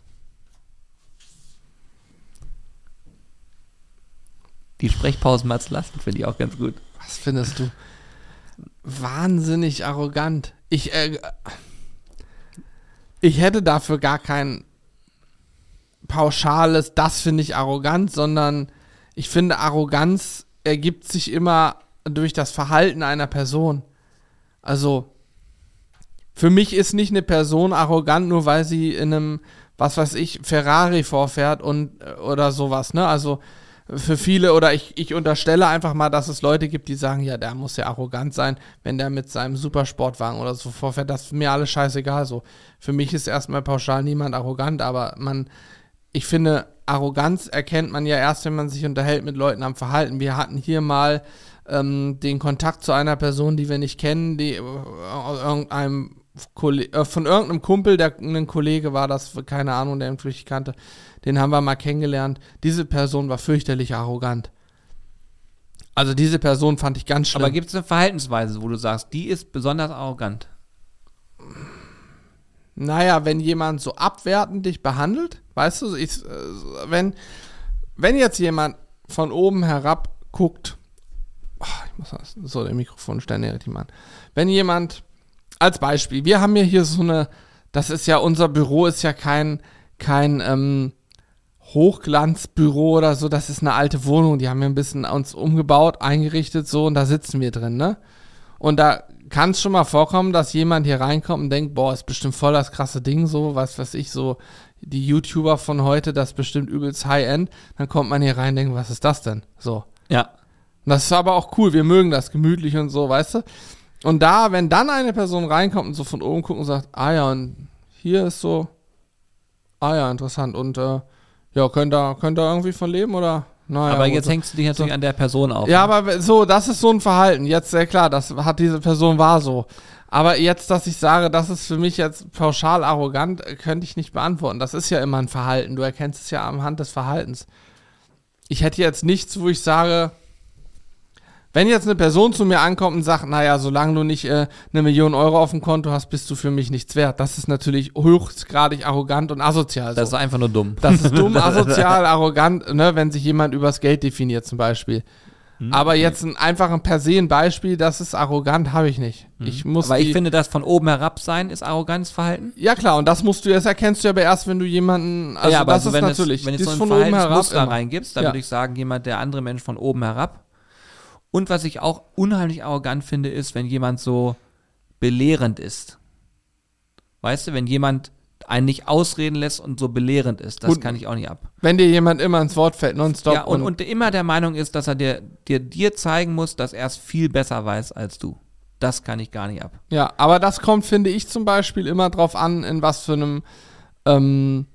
Die Sprechpausen mal zu lassen, finde ich auch ganz gut. Was findest du? Wahnsinnig arrogant. Ich, äh, ich hätte dafür gar kein pauschales, das finde ich arrogant, sondern ich finde, Arroganz ergibt sich immer durch das Verhalten einer Person. Also, für mich ist nicht eine Person arrogant, nur weil sie in einem, was weiß ich, Ferrari vorfährt und äh, oder sowas, ne? Also für viele, oder ich, ich unterstelle einfach mal, dass es Leute gibt, die sagen, ja, der muss ja arrogant sein, wenn der mit seinem Supersportwagen oder so vorfährt. Das ist mir alles scheißegal. So, für mich ist erstmal pauschal niemand arrogant, aber man, ich finde, Arroganz erkennt man ja erst, wenn man sich unterhält mit Leuten am Verhalten. Wir hatten hier mal ähm, den Kontakt zu einer Person, die wir nicht kennen, die äh, irgendeinem Kolle äh, von irgendeinem Kumpel, der ein Kollege war, das keine Ahnung, der ihn flüchtig kannte, den haben wir mal kennengelernt. Diese Person war fürchterlich arrogant. Also diese Person fand ich ganz schlimm. Aber gibt es eine Verhaltensweise, wo du sagst, die ist besonders arrogant? Naja, wenn jemand so abwertend dich behandelt, weißt du, ich, äh, wenn, wenn jetzt jemand von oben herab guckt, oh, ich muss das, so der Mikrofon stellen, nee, richtig, Mann. Wenn jemand, als Beispiel, wir haben ja hier so eine, das ist ja, unser Büro ist ja kein, kein ähm, Hochglanzbüro oder so, das ist eine alte Wohnung, die haben wir ein bisschen uns umgebaut, eingerichtet, so, und da sitzen wir drin, ne? Und da kann es schon mal vorkommen, dass jemand hier reinkommt und denkt, boah, ist bestimmt voll das krasse Ding, so, was weiß ich, so, die YouTuber von heute, das ist bestimmt übelst High-End. Dann kommt man hier rein und denkt, was ist das denn? So. Ja. Und das ist aber auch cool, wir mögen das gemütlich und so, weißt du? Und da, wenn dann eine Person reinkommt und so von oben guckt und sagt, ah ja, und hier ist so, ah ja, interessant. Und äh, ja, könnt ihr, könnt ihr irgendwie von leben oder? naja, aber gut, jetzt so. hängst du dich natürlich an der Person auf. Ja, ne? aber so, das ist so ein Verhalten. Jetzt, sehr klar, das hat diese Person war so. Aber jetzt, dass ich sage, das ist für mich jetzt pauschal arrogant, äh, könnte ich nicht beantworten. Das ist ja immer ein Verhalten. Du erkennst es ja anhand des Verhaltens. Ich hätte jetzt nichts, wo ich sage, wenn jetzt eine Person zu mir ankommt und sagt, naja, solange du nicht äh, eine Million Euro auf dem Konto hast, bist du für mich nichts wert. Das ist natürlich höchstgradig arrogant und asozial. das so. ist einfach nur dumm. Das ist dumm, asozial, arrogant, ne, wenn sich jemand übers Geld definiert zum Beispiel. Hm, Aber jetzt ein einfach ein per se ein Beispiel, das ist arrogant, habe ich nicht. Ich muss aber ich finde, das von oben herab sein ist Arroganzverhalten. ja klar, und das musst du, das erkennst du aber erst, wenn du jemanden, also ja, aber das so, ist wenn, natürlich, es, wenn das jetzt so ein von oben herab reingibst, dann Ja. würde ich sagen, jemand, der andere Mensch von oben herab. Und was ich auch unheimlich arrogant finde, ist, wenn jemand so belehrend ist. Weißt du, wenn jemand einen nicht ausreden lässt und so belehrend ist, das Und- kann ich auch nicht ab. Wenn dir jemand immer ins Wort fällt, nonstop ja, und, und immer der Meinung ist, dass er dir, dir, dir zeigen muss, dass er es viel besser weiß als du. Das kann ich gar nicht ab. Ja, aber das kommt, finde ich, zum Beispiel immer drauf an, in was für einem ähm,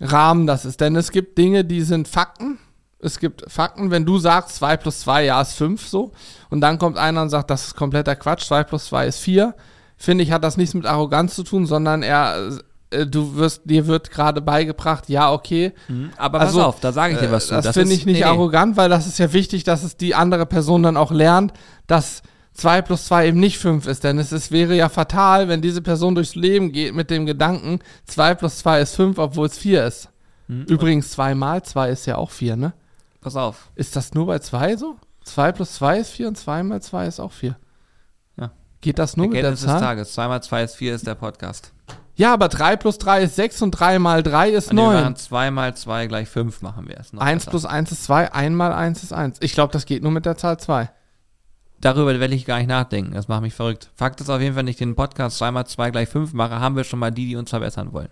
Rahmen das ist. Denn es gibt Dinge, die sind Fakten. Es gibt Fakten, wenn du sagst, 2 plus 2, ja, ist 5 so. Und dann kommt einer und sagt, das ist kompletter Quatsch, 2 plus 2 ist 4. Finde ich, hat das nichts mit Arroganz zu tun, sondern er, äh, du wirst, dir wird gerade beigebracht, ja, okay. Aber Also, pass auf, da sage ich dir was zu. Das, finde ist- ich nicht nee, arrogant, weil das ist ja wichtig, dass es die andere Person dann auch lernt, dass 2 plus 2 eben nicht 5 ist. Denn es ist, wäre ja fatal, wenn diese Person durchs Leben geht mit dem Gedanken, 2 plus 2 ist 5, obwohl es 4 ist. Hm. Übrigens, 2 mal 2 ist ja auch 4, ne? Pass auf. Ist das nur bei 2 so? 2 plus 2 ist 4 und 2 mal 2 ist auch 4. Ja. Geht das nur mit der Erkenntnis des Zahl? Tages. 2 mal 2 ist 4 ist der Podcast. Ja, aber 3 plus 3 ist 6 und 3 mal 3 ist wir 9. machen 2 mal 2 gleich 5 machen wir es. Noch 1 besser. plus 1 ist 2, 1 mal 1 ist 1. Ich glaube, das geht nur mit der Zahl 2. Darüber werde ich gar nicht nachdenken. Das macht mich verrückt. Fakt ist auf jeden Fall, wenn ich den Podcast 2 mal 2 gleich 5 mache, haben wir schon mal die, die uns verbessern wollen.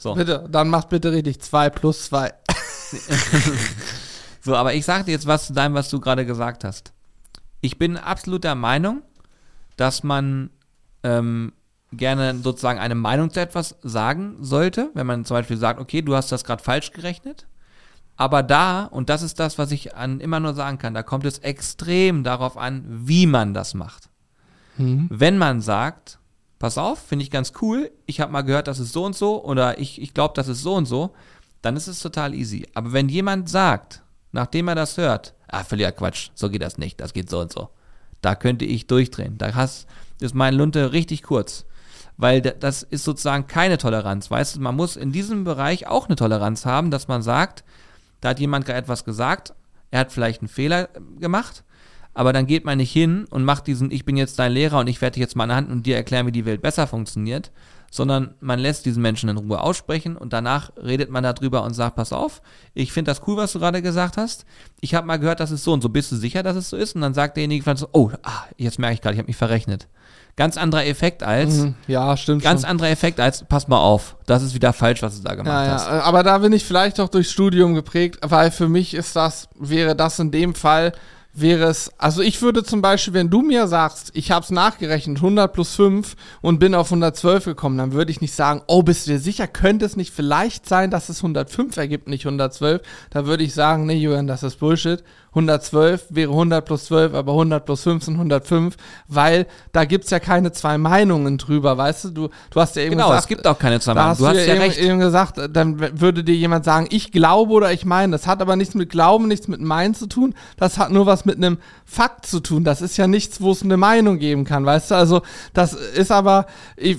So. Bitte, dann macht bitte richtig 2 plus 2. So, aber ich sage dir jetzt was zu deinem, was du gerade gesagt hast. Ich bin absolut der Meinung, dass man ähm, gerne sozusagen eine Meinung zu etwas sagen sollte, wenn man zum Beispiel sagt, okay, du hast das gerade falsch gerechnet. Aber da, und das ist das, was ich an immer nur sagen kann, da kommt es extrem darauf an, wie man das macht. Wenn man sagt, pass auf, finde ich ganz cool, ich habe mal gehört, das ist so und so, oder ich, ich glaube, das ist so und so, dann ist es total easy. Aber wenn jemand sagt, nachdem er das hört, ah, völliger Quatsch, so geht das nicht, das geht so und so, da könnte ich durchdrehen. Da hast, ist mein Lunte richtig kurz. Weil da- das ist sozusagen keine Toleranz. Weißt du, man muss in diesem Bereich auch eine Toleranz haben, dass man sagt, da hat jemand etwas gesagt, er hat vielleicht einen Fehler äh, gemacht, aber dann geht man nicht hin und macht diesen, ich bin jetzt dein Lehrer und ich werde dich jetzt mal an der Hand und dir erklären, wie die Welt besser funktioniert, sondern man lässt diesen Menschen in Ruhe aussprechen und danach redet man darüber und sagt, pass auf, ich finde das cool, was du gerade gesagt hast. Ich habe mal gehört, das ist so und so. Bist du sicher, dass es so ist? Und dann sagt derjenige so, oh, ah, jetzt merke ich gerade, ich habe mich verrechnet. Ganz anderer Effekt als, Mhm. Ja, stimmt ganz schon. anderer Effekt als, pass mal auf, das ist wieder falsch, was du da gemacht Ja, hast. ja, aber da bin ich vielleicht auch durchs Studium geprägt, weil für mich ist das, wäre das in dem Fall, wäre es, also ich würde zum Beispiel, wenn du mir sagst, ich habe es nachgerechnet, 100 plus 5 und bin auf 112 gekommen, dann würde ich nicht sagen, oh, bist du dir sicher, könnte es nicht vielleicht sein, dass es 105 ergibt, nicht 112? Da würde ich sagen, nee, Julian, das ist Bullshit. 112 wäre 100 plus 12, aber 100 plus 5 sind 105, weil da gibt's ja keine zwei Meinungen drüber, weißt du? Du, du hast ja eben Genau, gesagt, es gibt auch keine zwei Meinungen. hast Du hast ja eben, recht. eben gesagt, dann würde dir jemand sagen, ich glaube oder ich meine. Das hat aber nichts mit Glauben, nichts mit Meinen zu tun. Das hat nur was mit einem Fakt zu tun. Das ist ja nichts, wo es eine Meinung geben kann, weißt du? Also das ist aber,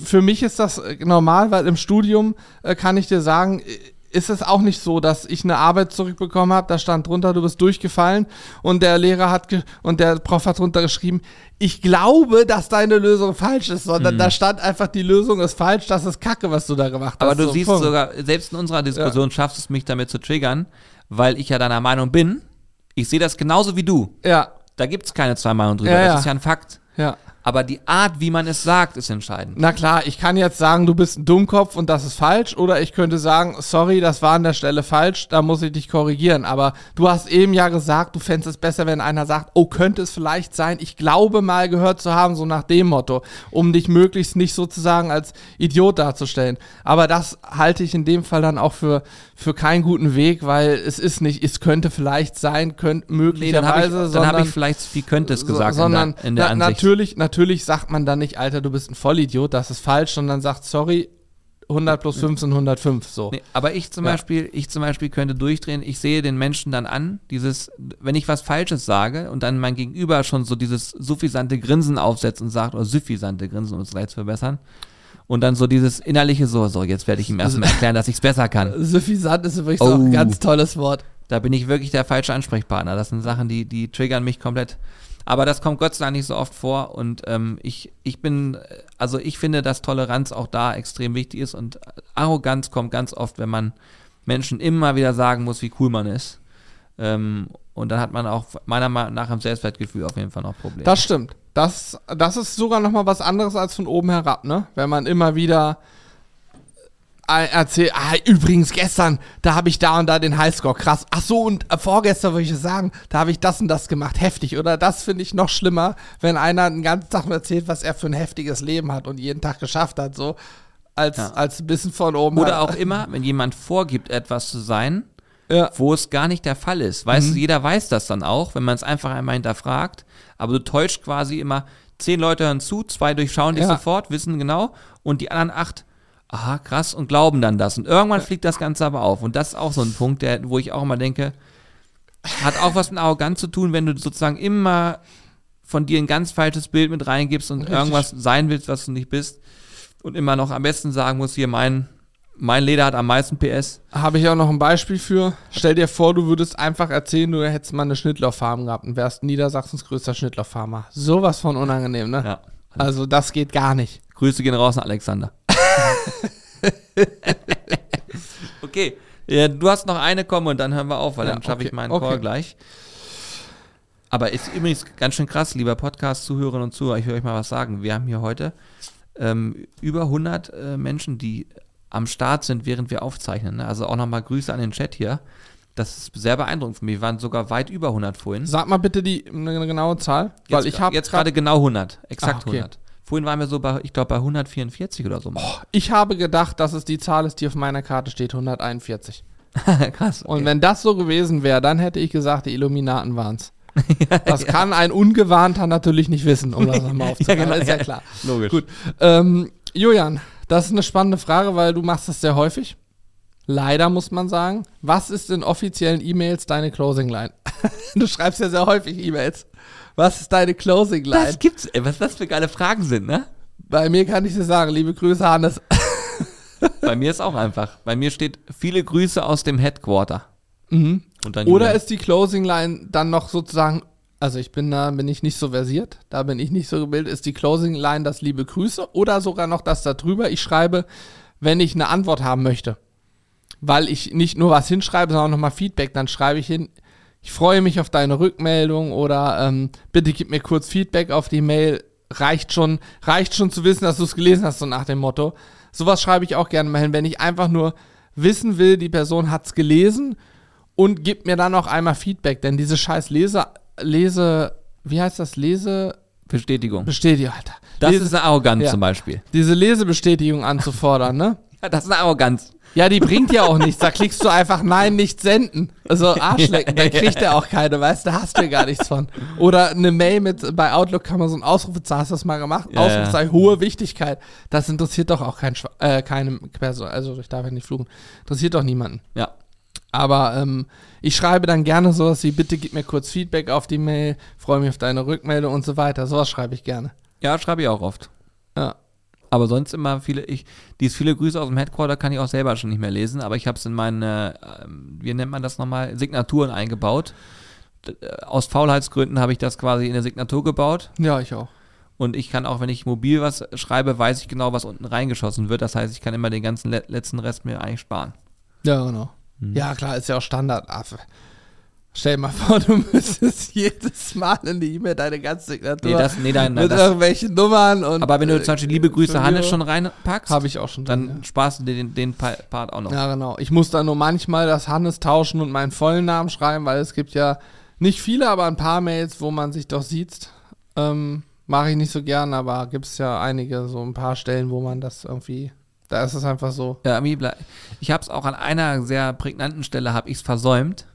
für mich ist das äh, normal, weil im Studium äh, kann ich dir sagen, ist es auch nicht so, dass ich eine Arbeit zurückbekommen habe, da stand drunter, du bist durchgefallen und der Lehrer hat und der Prof hat drunter geschrieben, ich glaube, dass deine Lösung falsch ist, sondern da stand einfach, die Lösung ist falsch, das ist Kacke, was du da gemacht hast. Aber du So, siehst Punkt. sogar, selbst in unserer Diskussion schaffst du es mich damit zu triggern, weil ich ja deiner Meinung bin. Ich sehe das genauso wie du. Ja, Da gibt es keine zwei Meinungen drüber. Ja, das ja. ist ja ein Fakt. ja. Aber die Art, wie man es sagt, ist entscheidend. Na klar, ich kann jetzt sagen, du bist ein Dummkopf und das ist falsch. Oder ich könnte sagen, sorry, das war an der Stelle falsch, da muss ich dich korrigieren. Aber du hast eben ja gesagt, du fändest es besser, wenn einer sagt, oh, könnte es vielleicht sein, ich glaube mal gehört zu haben, so nach dem Motto, um dich möglichst nicht sozusagen als Idiot darzustellen. Aber das halte ich in dem Fall dann auch für, für keinen guten Weg, weil es ist nicht, es könnte vielleicht sein, könnte möglicherweise, dann habe ich, hab ich vielleicht, wie könnte es gesagt sondern in der, in der na, Ansicht. natürlich, natürlich sagt man dann nicht, Alter, du bist ein Vollidiot, das ist falsch, sondern sagt, sorry, 100 plus 5 sind 105, so. Nee, aber ich zum Ja. Beispiel, ich zum Beispiel könnte durchdrehen, ich sehe den Menschen dann an, dieses, wenn ich was Falsches sage und dann mein Gegenüber schon so dieses suffisante Grinsen aufsetzt und sagt, oder suffisante Grinsen, um es gleich zu verbessern, und dann so dieses innerliche so, so, jetzt werde ich ihm erstmal erklären, dass ich es besser kann. Suffisant ist übrigens Oh. auch ein ganz tolles Wort. Da bin ich wirklich der falsche Ansprechpartner. Das sind Sachen, die, die triggern mich komplett. Aber das kommt Gott sei Dank nicht so oft vor und ähm, ich, ich bin, also ich finde, dass Toleranz auch da extrem wichtig ist und Arroganz kommt ganz oft, wenn man Menschen immer wieder sagen muss, wie cool man ist. Ähm, und dann hat man auch meiner Meinung nach im Selbstwertgefühl auf jeden Fall noch Probleme. Das stimmt. Das, das ist sogar noch mal was anderes als von oben herab, ne? Wenn man immer wieder äh, erzählt, ah, übrigens gestern, da habe ich da und da den Highscore, krass. Ach so, und äh, vorgestern würde ich sagen, da habe ich das und das gemacht, heftig. Oder das finde ich noch schlimmer, wenn einer den ganzen Tag erzählt, was er für ein heftiges Leben hat und jeden Tag geschafft hat, so, als, Ja. als ein bisschen von oben Oder herab. auch immer, wenn jemand vorgibt, etwas zu sein, Ja. wo es gar nicht der Fall ist. Weißt Mhm. du, jeder weiß das dann auch, wenn man es einfach einmal hinterfragt, aber du täuscht quasi immer, zehn Leute hören zu, zwei durchschauen dich Ja. sofort, wissen genau, und die anderen acht, aha, krass, und glauben dann das. Und irgendwann fliegt das Ganze aber auf. Und das ist auch so ein Punkt, der, wo ich auch immer denke, hat auch was mit Arroganz zu tun, wenn du sozusagen immer von dir ein ganz falsches Bild mit reingibst und Richtig. irgendwas sein willst, was du nicht bist. Und immer noch am besten sagen musst, hier mein, mein Leder hat am meisten PS. Habe ich auch noch ein Beispiel für. Stell dir vor, du würdest einfach erzählen, du hättest mal eine Schnittlauffarm gehabt und wärst Niedersachsens größter Schnittlauffarmer. Sowas von unangenehm, ne? Ja. Also das geht gar nicht. Grüße gehen raus an Alexander. okay, ja, du hast noch eine kommen und dann hören wir auf, weil Ja, dann schaffe ich okay, meinen okay. Call gleich. Aber ist übrigens ganz schön krass, lieber Podcast-Zuhörerinnen und Zuhörer, ich will euch mal was sagen. Wir haben hier heute ähm, über 100 äh, Menschen, die am Start sind, während wir aufzeichnen. Ne? Also auch nochmal Grüße an den Chat hier. Das ist sehr beeindruckend für mich. Wir waren sogar weit über 100 vorhin. Sag mal bitte die eine genaue Zahl, weil jetzt ich habe jetzt gerade genau 100, exakt Ah, okay. 100. Vorhin waren wir so bei, ich glaube, bei 144 oder so. mal. ich habe gedacht, dass es die Zahl ist, die auf meiner Karte steht, 141. Krass. Und wenn das so gewesen wäre, dann hätte ich gesagt, die Illuminaten waren's. Das kann ein Ungewarnter natürlich nicht wissen, um das nochmal aufzuklären. genau, ist ja ja. klar. Logisch. Gut. Ähm, Julian, das ist eine spannende Frage, weil du machst das sehr häufig. Leider muss man sagen. Was ist in offiziellen E-Mails deine Closing Line? du schreibst ja sehr häufig E-Mails. Was ist deine Closing Line? Das gibt's, ey, was das für geile Fragen sind, ne? Bei mir kann ich dir sagen, liebe Grüße, Hannes. Bei mir ist auch einfach. Bei mir steht viele Grüße aus dem Headquarter. Dann Oder ist die Closing Line dann noch sozusagen, also ich bin da, bin ich nicht so versiert, da bin ich nicht so gebildet, ist die Closing Line das liebe Grüße oder sogar noch das da drüber, ich schreibe, wenn ich eine Antwort haben möchte. Weil ich nicht nur was hinschreibe, sondern auch nochmal Feedback, dann schreibe ich hin, ich freue mich auf deine Rückmeldung oder ähm, bitte gib mir kurz Feedback auf die Mail. Reicht schon, reicht schon zu wissen, dass du es gelesen hast, so nach dem Motto. Sowas schreibe ich auch gerne mal hin, wenn ich einfach nur wissen will, die Person hat es gelesen und gibt mir dann auch einmal Feedback, denn diese scheiß Lese, Lese, wie heißt das, Lese, Bestätigung. Bestätigung, Alter. Das Lese, ist eine Arroganz Ja. zum Beispiel. diese Lesebestätigung anzufordern, ne? Ja, das ist eine Arroganz. Ja, die bringt ja auch nichts. Da klickst du einfach Nein, nicht senden. Also Arschlecken, dann kriegt er auch keine, weißt du, da hast du ja gar nichts von. Oder eine Mail mit, bei Outlook kann man so ein Ausrufezeichen, hast du das mal gemacht? Ja, Ausrufezeichen, hohe Wichtigkeit. Das interessiert doch auch kein, äh, keine Person, also ich darf ja nicht fluchen. Interessiert doch niemanden. Ja. Aber ähm, ich schreibe dann gerne sowas wie, bitte gib mir kurz Feedback auf die Mail, freue mich auf deine Rückmeldung und so weiter. Sowas schreibe ich gerne. Ja, schreibe ich auch oft. Ja. Aber sonst immer viele, ich, dieses viele Grüße aus dem Headquarter kann ich auch selber schon nicht mehr lesen, aber ich habe es in meine, ähm, wie nennt man das nochmal, Signaturen eingebaut. Äh, Aus Faulheitsgründen habe ich das quasi in der Signatur gebaut. Ja, ich auch. Und ich kann auch, wenn ich mobil was schreibe, weiß ich genau, was unten reingeschossen wird. Das heißt, ich kann immer den ganzen le letzten Rest mir eigentlich sparen. Ja, genau. Hm. Ja, klar, ist ja auch Standard. Stell dir mal vor, du müsstest jedes Mal in die E-Mail deine ganze Signatur Nee, das, nee, nein, nein, mit das, irgendwelchen Nummern und. aber wenn du zum Beispiel liebe Grüße Hannes schon reinpackst, Habe ich auch schon drin, dann sparst du dir den, den Pa- Part auch noch. Ja, genau. Ich muss dann nur manchmal das Hannes tauschen und meinen vollen Namen schreiben, weil es gibt ja nicht viele, aber ein paar Mails, wo man sich doch sieht. Ähm, Mache ich nicht so gern, aber gibt es ja einige, so ein paar Stellen, wo man das irgendwie. Da ist es einfach so. Ja, ich habe es auch an einer sehr prägnanten Stelle habe ich es versäumt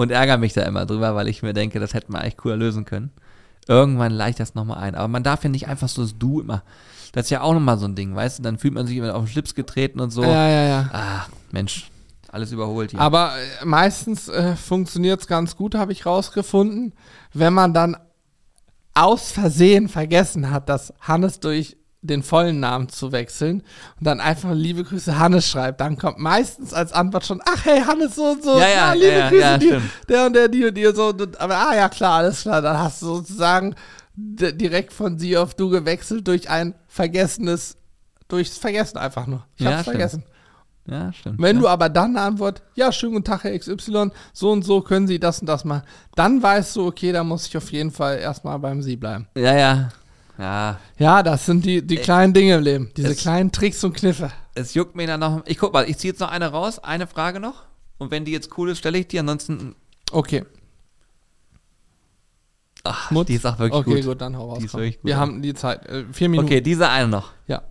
und ärgere mich da immer drüber, weil ich mir denke, das hätten wir eigentlich cooler lösen können. Irgendwann leicht das nochmal ein. Aber man darf ja nicht einfach so das Du immer. Das ist ja auch nochmal so ein Ding, weißt du? Dann fühlt man sich immer auf den Schlips getreten und so. Ja, ja, ja. Ah, Mensch, alles überholt hier. Aber äh, meistens äh, funktioniert es ganz gut, habe ich rausgefunden. Wenn man dann aus Versehen vergessen hat, das Hannes durch den vollen Namen zu wechseln und dann einfach liebe Grüße Hannes schreibt, dann kommt meistens als Antwort schon, ach hey Hannes so und so, Ja, ja, liebe ja, ja, Grüße ja, dir, stimmt. der und der, die und die und so. Und, aber ah ja klar, alles klar, dann hast du sozusagen direkt von sie auf du gewechselt durch ein vergessenes, durchs Vergessen einfach nur. Ich Ja, hab's stimmt. vergessen. ja, stimmt. Wenn ja. du aber dann eine Antwort, ja, schönen guten Tag, Herr XY, so und so können Sie das und das machen, dann weißt du, okay, da muss ich auf jeden Fall erstmal beim Sie bleiben. Ja, ja. Ja, Ja, das sind die, die kleinen Dinge im Leben, diese es- kleinen Tricks und Kniffe. es juckt mir dann noch. Ich guck mal, ich ziehe jetzt noch eine raus, eine Frage noch. Und wenn die jetzt cool ist, stelle ich die. Ansonsten, Okay, ach, Mutz. die ist auch wirklich okay, gut. gut. dann hau raus. Die ist wirklich gut, Wir haben die Zeit, äh, vier Minuten. Okay, diese eine noch. Ja.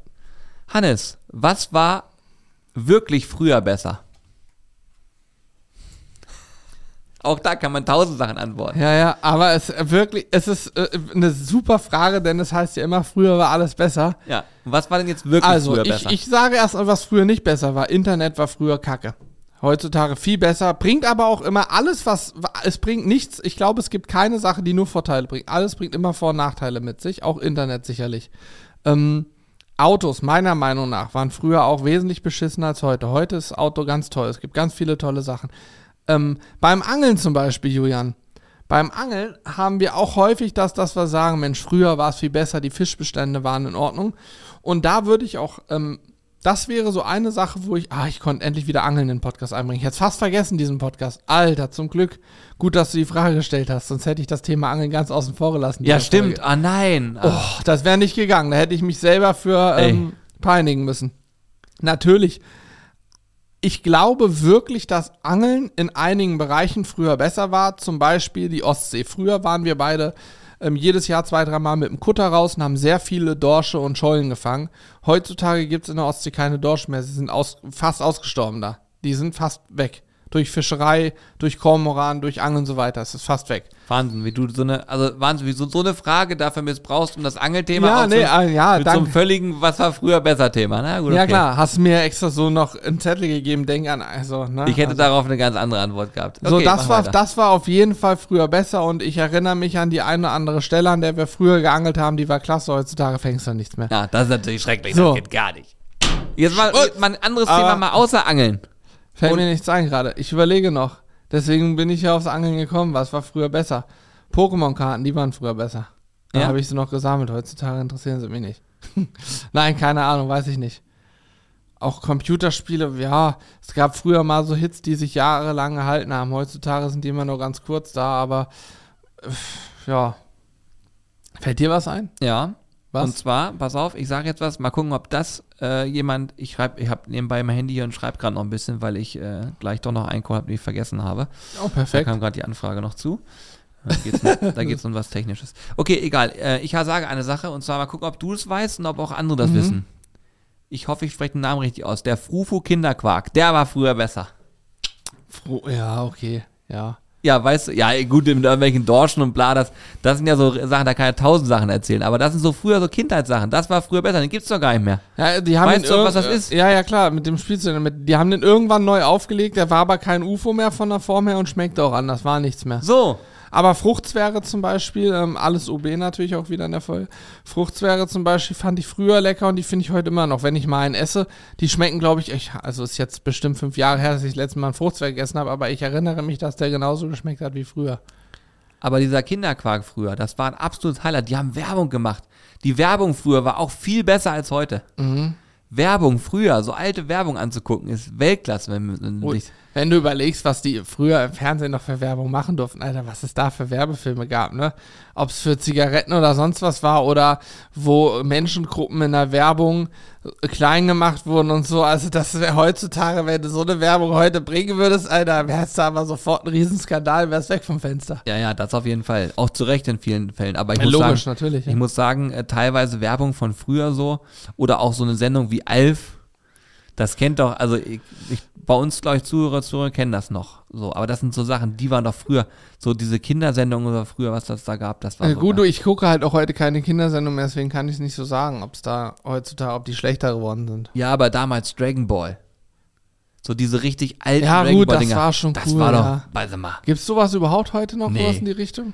Hannes, was war wirklich früher besser? Auch da kann man tausend Sachen antworten. Ja, ja, aber es äh, wirklich, es ist äh, eine super Frage, denn es heißt ja immer, früher war alles besser. Ja. Und was war denn jetzt wirklich Also, früher ich, besser? ich sage erst mal, was früher nicht besser war. Internet war früher kacke. Heutzutage viel besser, bringt aber auch immer alles, was, es bringt nichts. Ich glaube, es gibt keine Sache, die nur Vorteile bringt. Alles bringt immer Vor- und Nachteile mit sich, auch Internet sicherlich. Ähm, Autos, meiner Meinung nach, waren früher auch wesentlich beschissener als heute. Heute ist Auto ganz toll. Es gibt ganz viele tolle Sachen. Ähm, beim Angeln zum Beispiel, Julian. Beim Angeln haben wir auch häufig das, dass wir sagen, Mensch, früher war es viel besser, die Fischbestände waren in Ordnung. Und da würde ich auch, ähm, das wäre so eine Sache, wo ich, ah, ich konnte endlich wieder Angeln in den Podcast einbringen. Ich hätte es fast vergessen, diesen Podcast. Alter, zum Glück. Gut, dass du die Frage gestellt hast, sonst hätte ich das Thema Angeln ganz außen vor gelassen. ja, stimmt. Folge. Ah, nein. Ah, Oh, das wäre nicht gegangen. Da hätte ich mich selber für ähm, peinigen müssen. Natürlich. Ich glaube wirklich, dass Angeln in einigen Bereichen früher besser war. Zum Beispiel die Ostsee. Früher waren wir beide ähm, jedes Jahr zwei, dreimal mit dem Kutter raus und haben sehr viele Dorsche und Schollen gefangen. Heutzutage gibt es in der Ostsee keine Dorsche mehr. Sie sind aus, fast ausgestorben da. Die sind fast weg. Durch Fischerei, durch Kormoran, durch Angeln und so weiter. Es ist fast weg. Wahnsinn, wie du so eine, also Wahnsinn, wie du so eine Frage dafür missbrauchst, um das Angelthema Ja, nee, so, ah, ja, mit so einem danke. völligen, was war früher besser Thema. Na gut, Ja okay. klar, hast mir extra so noch einen Zettel gegeben, denk an, also, ne? Ich hätte also, darauf eine ganz andere Antwort gehabt. So, Okay, das mach war, weiter. das war auf jeden Fall früher besser und ich erinnere mich an die eine oder andere Stelle, an der wir früher geangelt haben, die war klasse, heutzutage fängst du nichts mehr. Ja, das ist natürlich schrecklich, So. das geht gar nicht. Jetzt mal, mal ein anderes aber- Thema, mal außer Angeln. Fällt mir nichts ein gerade. Ich überlege noch. Deswegen bin ich ja aufs Angeln gekommen. Was war früher besser? Pokémon-Karten, die waren früher besser. Da Ja? habe ich sie noch gesammelt. Heutzutage interessieren sie mich nicht. Nein, keine Ahnung, weiß ich nicht. Auch Computerspiele, ja, es gab früher mal so Hits, die sich jahrelang gehalten haben. Heutzutage sind die immer nur ganz kurz da, aber ja. Fällt dir was ein? Ja. Was? Und zwar, pass auf, ich sage jetzt was, mal gucken, ob das äh, jemand, ich schreibe, ich habe nebenbei mein Handy hier und schreibe gerade noch ein bisschen, weil ich äh, gleich doch noch einen Call habe, den ich vergessen habe. Oh, Da perfekt. kam gerade die Anfrage noch zu. Da geht's Da es um was Technisches. Okay, egal. Äh, ich sage eine Sache und zwar mal gucken, ob du es weißt und ob auch andere das Mhm. wissen. Ich hoffe, ich spreche den Namen richtig aus. Der Frufu Kinderquark, der war früher besser. Froh, ja, okay, ja. Ja, weißt du, ja, gut, mit irgendwelchen Dorschen und bla, das, das sind ja so Sachen, da kann ich tausend Sachen erzählen, aber das sind so früher so Kindheitssachen. Das war früher besser, den gibt's doch gar nicht mehr. Ja, die haben Weißt du, was das ist? Ja, ja, klar, mit dem Spielzeug. Mit, die haben den irgendwann neu aufgelegt, der war aber kein UFO mehr von der Form her und schmeckte auch anders, war nichts mehr. So, Aber Fruchtzwerge zum Beispiel, ähm, alles OB natürlich auch wieder in der Folge. Fruchtzwerge zum Beispiel fand ich früher lecker und die finde ich heute immer noch. Wenn ich mal einen esse, die schmecken, glaube ich, ich, also ist jetzt bestimmt fünf Jahre her, dass ich das letzte Mal einen Fruchtzwerg gegessen habe, aber ich erinnere mich, dass der genauso geschmeckt hat wie früher. aber dieser Kinderquark früher, das war ein absolutes Highlight. Die haben Werbung gemacht. Die Werbung früher war auch viel besser als heute. Mhm. Werbung früher, so alte Werbung anzugucken, ist Weltklasse. Wenn, wenn Oh, Wenn du überlegst, was die früher im Fernsehen noch für Werbung machen durften, Alter, was es da für Werbefilme gab, ne? Ob es für Zigaretten oder sonst was war oder wo Menschengruppen in der Werbung klein gemacht wurden und so. Also das wäre heutzutage, wenn du so eine Werbung heute bringen würdest, Alter, wär's da aber sofort ein Riesenskandal, wär's weg vom Fenster. Ja, ja, das auf jeden Fall. Auch zu Recht in vielen Fällen. Aber ich Ja, muss logisch, sagen, natürlich, ja. Ich muss sagen, äh, teilweise Werbung von früher so oder auch so eine Sendung wie Alf, das kennt doch, also ich, ich, bei uns, glaube ich, Zuhörer, Zuhörer kennen das noch. So, aber das sind so Sachen, die waren doch früher, so diese Kindersendungen oder früher, was das da gab, das war Äh, gut, ich gucke halt auch heute keine Kindersendung mehr, deswegen kann ich es nicht so sagen, ob es da heutzutage, ob die schlechter geworden sind. Ja, aber damals Dragon Ball. So diese richtig alten Ja, Dragon gut, Ball das Dinger. war schon Das cool, war doch, warte mal. Gibt es sowas überhaupt heute noch, Nee. sowas in die Richtung?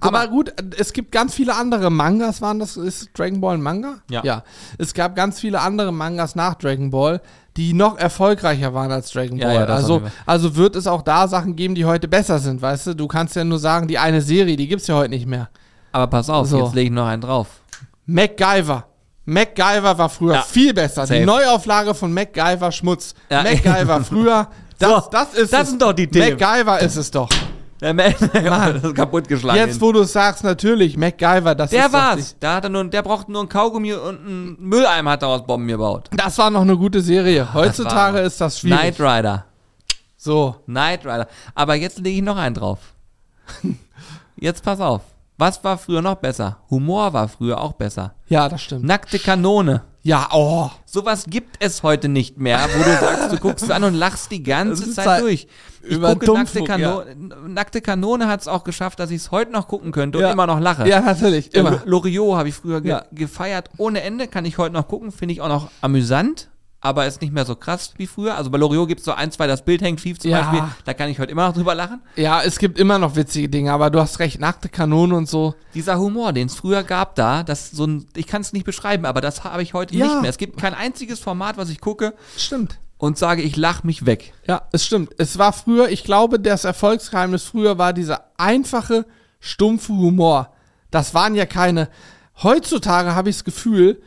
Aber mal. gut, es gibt ganz viele andere Mangas, waren das, ist Dragon Ball ein Manga? Ja. Ja. Es gab ganz viele andere Mangas nach Dragon Ball, die noch erfolgreicher waren als Dragon Ja, Ball. ja, auf also, also wird es auch da Sachen geben, die heute besser sind, weißt du? Du kannst ja nur sagen, die eine Serie, die gibt's ja heute nicht mehr. Aber pass auf, So. jetzt lege ich noch einen drauf. MacGyver. MacGyver war früher Ja. viel besser. Safe. Die Neuauflage von MacGyver Schmutz. Ja. MacGyver früher, das, So, das ist das es. sind doch die Themen. MacGyver ist es doch. Der Man, das ist kaputtgeschlagen. Jetzt, wo du sagst, natürlich, MacGyver, das der ist doch war's. Da hat er nur, der braucht nur einen Kaugummi und einen Mülleimer hat er aus Bomben gebaut. Das war noch eine gute Serie. Heutzutage ist das schwierig. Knight Rider. So. Knight Rider. Aber jetzt lege ich noch einen drauf. Jetzt pass auf. Was war früher noch besser? Humor war früher auch besser. Ja, das stimmt. Nackte Kanone. Ja, oh. Sowas gibt es heute nicht mehr, wo du sagst, du guckst es an und lachst die ganze Zeit halt durch. Ich über gucke Nackte Dummfug, Kanone. Nackte Kanone hat es auch geschafft, dass ich es heute noch gucken könnte und Ja. immer noch lache. Ja, natürlich. Immer. Loriot habe ich früher ge Ja. gefeiert ohne Ende, kann ich heute noch gucken, finde ich auch noch amüsant, aber ist nicht mehr so krass wie früher. Also bei Loriot gibt es so ein, zwei, das Bild hängt schief zum Ja. Beispiel, da kann ich heute immer noch drüber lachen. Ja, es gibt immer noch witzige Dinge, aber du hast recht, nackte Kanone und so. Dieser Humor, den es früher gab da, das so ein, ich kann es nicht beschreiben, aber das habe ich heute Ja. nicht mehr. Es gibt kein einziges Format, was ich gucke Stimmt. und sage, ich lache mich weg. Ja, es stimmt. Es war früher, ich glaube, das Erfolgsgeheimnis früher war dieser einfache, stumpfe Humor. Das waren ja keine. Heutzutage habe ich das Gefühl,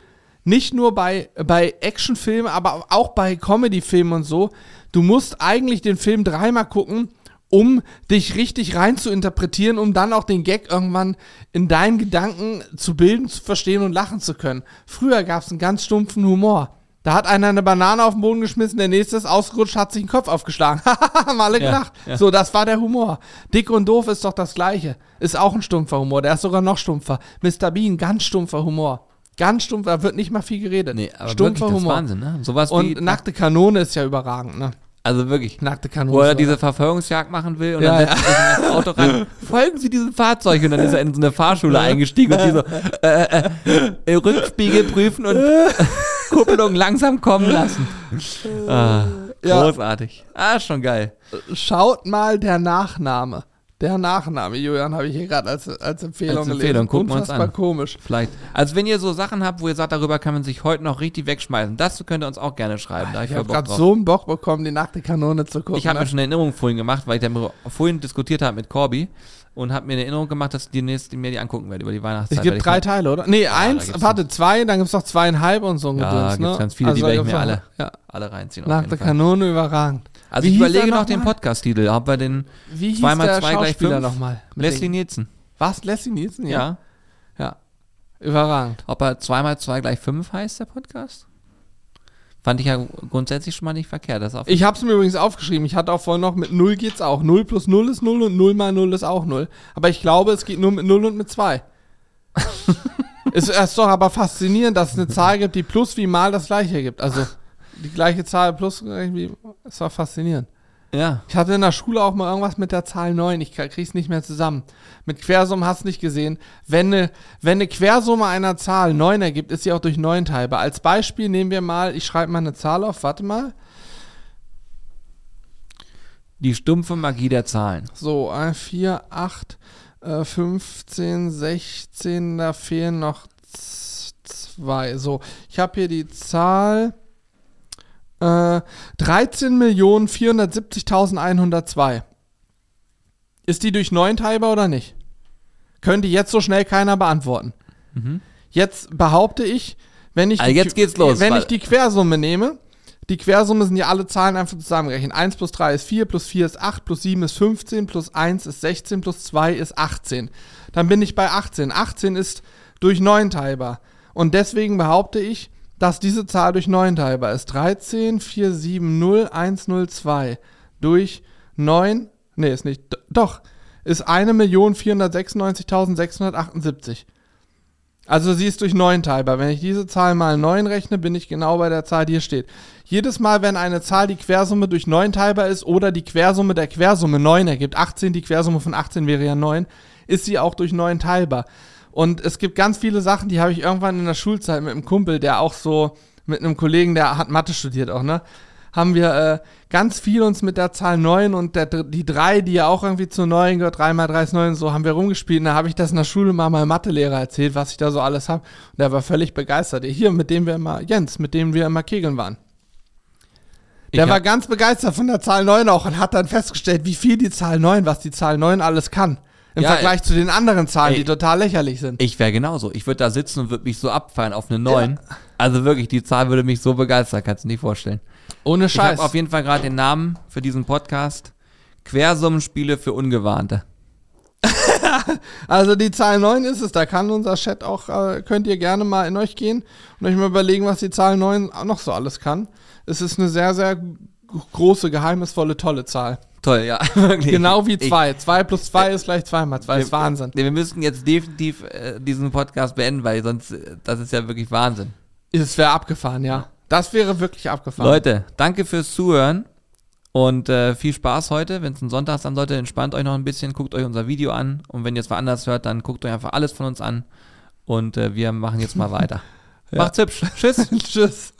nicht nur bei, bei Actionfilmen, aber auch bei Comedyfilmen und so, du musst eigentlich den Film dreimal gucken, um dich richtig rein zu interpretieren, um dann auch den Gag irgendwann in deinen Gedanken zu bilden, zu verstehen und lachen zu können. Früher gab es einen ganz stumpfen Humor. Da hat einer eine Banane auf den Boden geschmissen, der nächste ist ausgerutscht, hat sich den Kopf aufgeschlagen. Haben alle Ja, gelacht. ja. So, das war der Humor. Dick und doof ist doch das Gleiche. Ist auch ein stumpfer Humor. Der ist sogar noch stumpfer. Mr. Bean, ganz stumpfer Humor. Ganz stumpf, da wird nicht mal viel geredet. Nee, aber stumpfer wirklich, Humor. Wahnsinn, ne? Sowas Und wie, nackte Kanone ist ja überragend, ne? also wirklich. Nackte Kanone. Wo er diese Verfolgungsjagd machen will und Ja, dann setzt er sich ins Auto ran. Folgen Sie diesem Fahrzeug und dann ist er in so eine Fahrschule eingestiegen und die so äh, äh, äh, Rückspiegel prüfen und Kupplung langsam kommen lassen. Ah, Ja. großartig. Ah, schon geil. Schaut mal der Nachname. Der Nachname, Julian, habe ich hier gerade als, als Empfehlung Als gelesen. Empfehlung, gucken wir uns Unfassbar an. komisch. Vielleicht. Also wenn ihr so Sachen habt, wo ihr sagt, darüber kann man sich heute noch richtig wegschmeißen, das könnt ihr uns auch gerne schreiben. Da Ich ich habe gerade so einen Bock bekommen, die nackte Kanone zu gucken. Ich habe ne? mir schon eine Erinnerung vorhin gemacht, weil ich da vorhin diskutiert habe mit Corby und habe mir eine Erinnerung gemacht, dass ich die nächste mir die angucken werde über die Weihnachtszeit. Es gibt drei Teile, oder? Nee, eins, gibt's warte, zwei, dann gibt es noch zweieinhalb und so ein Ja, Gedöns, ne? ganz viele, die werde ich mir alle- Ja. alle reinziehen. Nackte Fall. Kanone überragend. Also Wie ich überlege er noch noch den? Podcast-Titel, ob wir den Wie hieß zweimal der zwei gleich Schauspieler fünf? nochmal? Mit Leslie Nielsen. Was? Leslie Nielsen? Ja. Ja. Ja. Überragend. Ob er zweimal zwei gleich fünf heißt, der Podcast? Fand ich ja grundsätzlich schon mal nicht verkehrt. Das Ich habe es mir übrigens aufgeschrieben. Ich hatte auch vorhin noch mit 0 geht's auch. 0 plus 0 ist 0 und 0 mal 0 ist auch 0. Aber ich glaube, es geht nur mit 0 und mit 2. es ist doch aber faszinierend, dass es eine Zahl gibt, die plus wie mal das gleiche gibt. Also die gleiche Zahl plus irgendwie. Es war faszinierend. ja. Ich hatte in der Schule auch mal irgendwas mit der Zahl 9. Ich krieg's nicht mehr zusammen. Mit Quersummen hast du nicht gesehen. Wenn eine, wenn eine Quersumme einer Zahl 9 ergibt, ist sie auch durch 9 teilbar. Als Beispiel nehmen wir mal, ich schreibe mal eine Zahl auf, warte mal. Die stumpfe Magie der Zahlen. So, 1, 4, 8, äh, 15, 16, da fehlen noch z- zwei. So, ich habe hier die Zahl äh, 13.470.102. Ist die durch 9 teilbar oder nicht? Könnte jetzt so schnell keiner beantworten. Jetzt behaupte ich, wenn ich, Also die jetzt Qu- geht's los, wenn ich die Quersumme nehme, die Quersumme sind ja alle Zahlen einfach zusammengerechnet. 1 plus 3 ist 4, plus 4 ist 8, plus 7 ist 15, plus 1 ist 16, plus 2 ist 18. Dann bin ich bei 18. 18 ist durch 9 teilbar. Und deswegen behaupte ich, dass diese Zahl durch 9 teilbar ist. 13, 4, 7, 0, 1, 0, 2 durch 9, nee, ist nicht, doch, ist 1.496.678. Also sie ist durch 9 teilbar. Wenn ich diese Zahl mal 9 rechne, bin ich genau bei der Zahl, die hier steht. Jedes Mal, wenn eine Zahl die Quersumme durch 9 teilbar ist oder die Quersumme der Quersumme 9 ergibt, 18, die Quersumme von 18 wäre ja 9, ist sie auch durch 9 teilbar. Und es gibt ganz viele Sachen, die habe ich irgendwann in der Schulzeit mit einem Kumpel, der auch so, mit einem Kollegen, der hat Mathe studiert auch, ne? haben wir äh, ganz viel uns mit der Zahl 9 und der, die 3, die ja auch irgendwie zu 9 gehört, 3 mal 3 ist 9, so haben wir rumgespielt. Und da habe ich das in der Schule mal meinem Mathelehrer erzählt, was ich da so alles habe. Und der war völlig begeistert. Hier, mit dem wir immer, Jens, mit dem wir immer kegeln waren. Der war ganz begeistert von der Zahl 9 auch und hat dann festgestellt, wie viel die Zahl 9, was die Zahl 9 alles kann. Im ja, Vergleich ey, zu den anderen Zahlen, ey, die total lächerlich sind. Ich wäre genauso. Ich würde da sitzen und würde mich so abfallen auf eine 9. Ja. Also wirklich, die Zahl würde mich so begeistern, kannst du nicht vorstellen. Ohne Scheiß. Ich habe auf jeden Fall gerade den Namen für diesen Podcast. Quersummenspiele für Ungewarnte. also die Zahl 9 ist es, da kann unser Chat auch, äh, könnt ihr gerne mal in euch gehen und euch mal überlegen, was die Zahl 9 auch noch so alles kann. Es ist eine sehr, sehr große, geheimnisvolle, tolle Zahl. Toll, ja, wirklich. Genau wie 2. 2 plus 2 ist gleich 2 mal 2. ist Wahnsinn. Wir müssten jetzt definitiv äh, diesen Podcast beenden, weil sonst, äh, das ist ja wirklich Wahnsinn. Es wäre abgefahren, ja. Das wäre wirklich abgefahren. Leute, danke fürs Zuhören und äh, viel Spaß heute. Wenn es ein Sonntag ist, dann Leute, entspannt euch noch ein bisschen, guckt euch unser Video an und wenn ihr es woanders hört, dann guckt euch einfach alles von uns an und äh, wir machen jetzt mal weiter. ja. Macht's hübsch. Tschüss. Tschüss.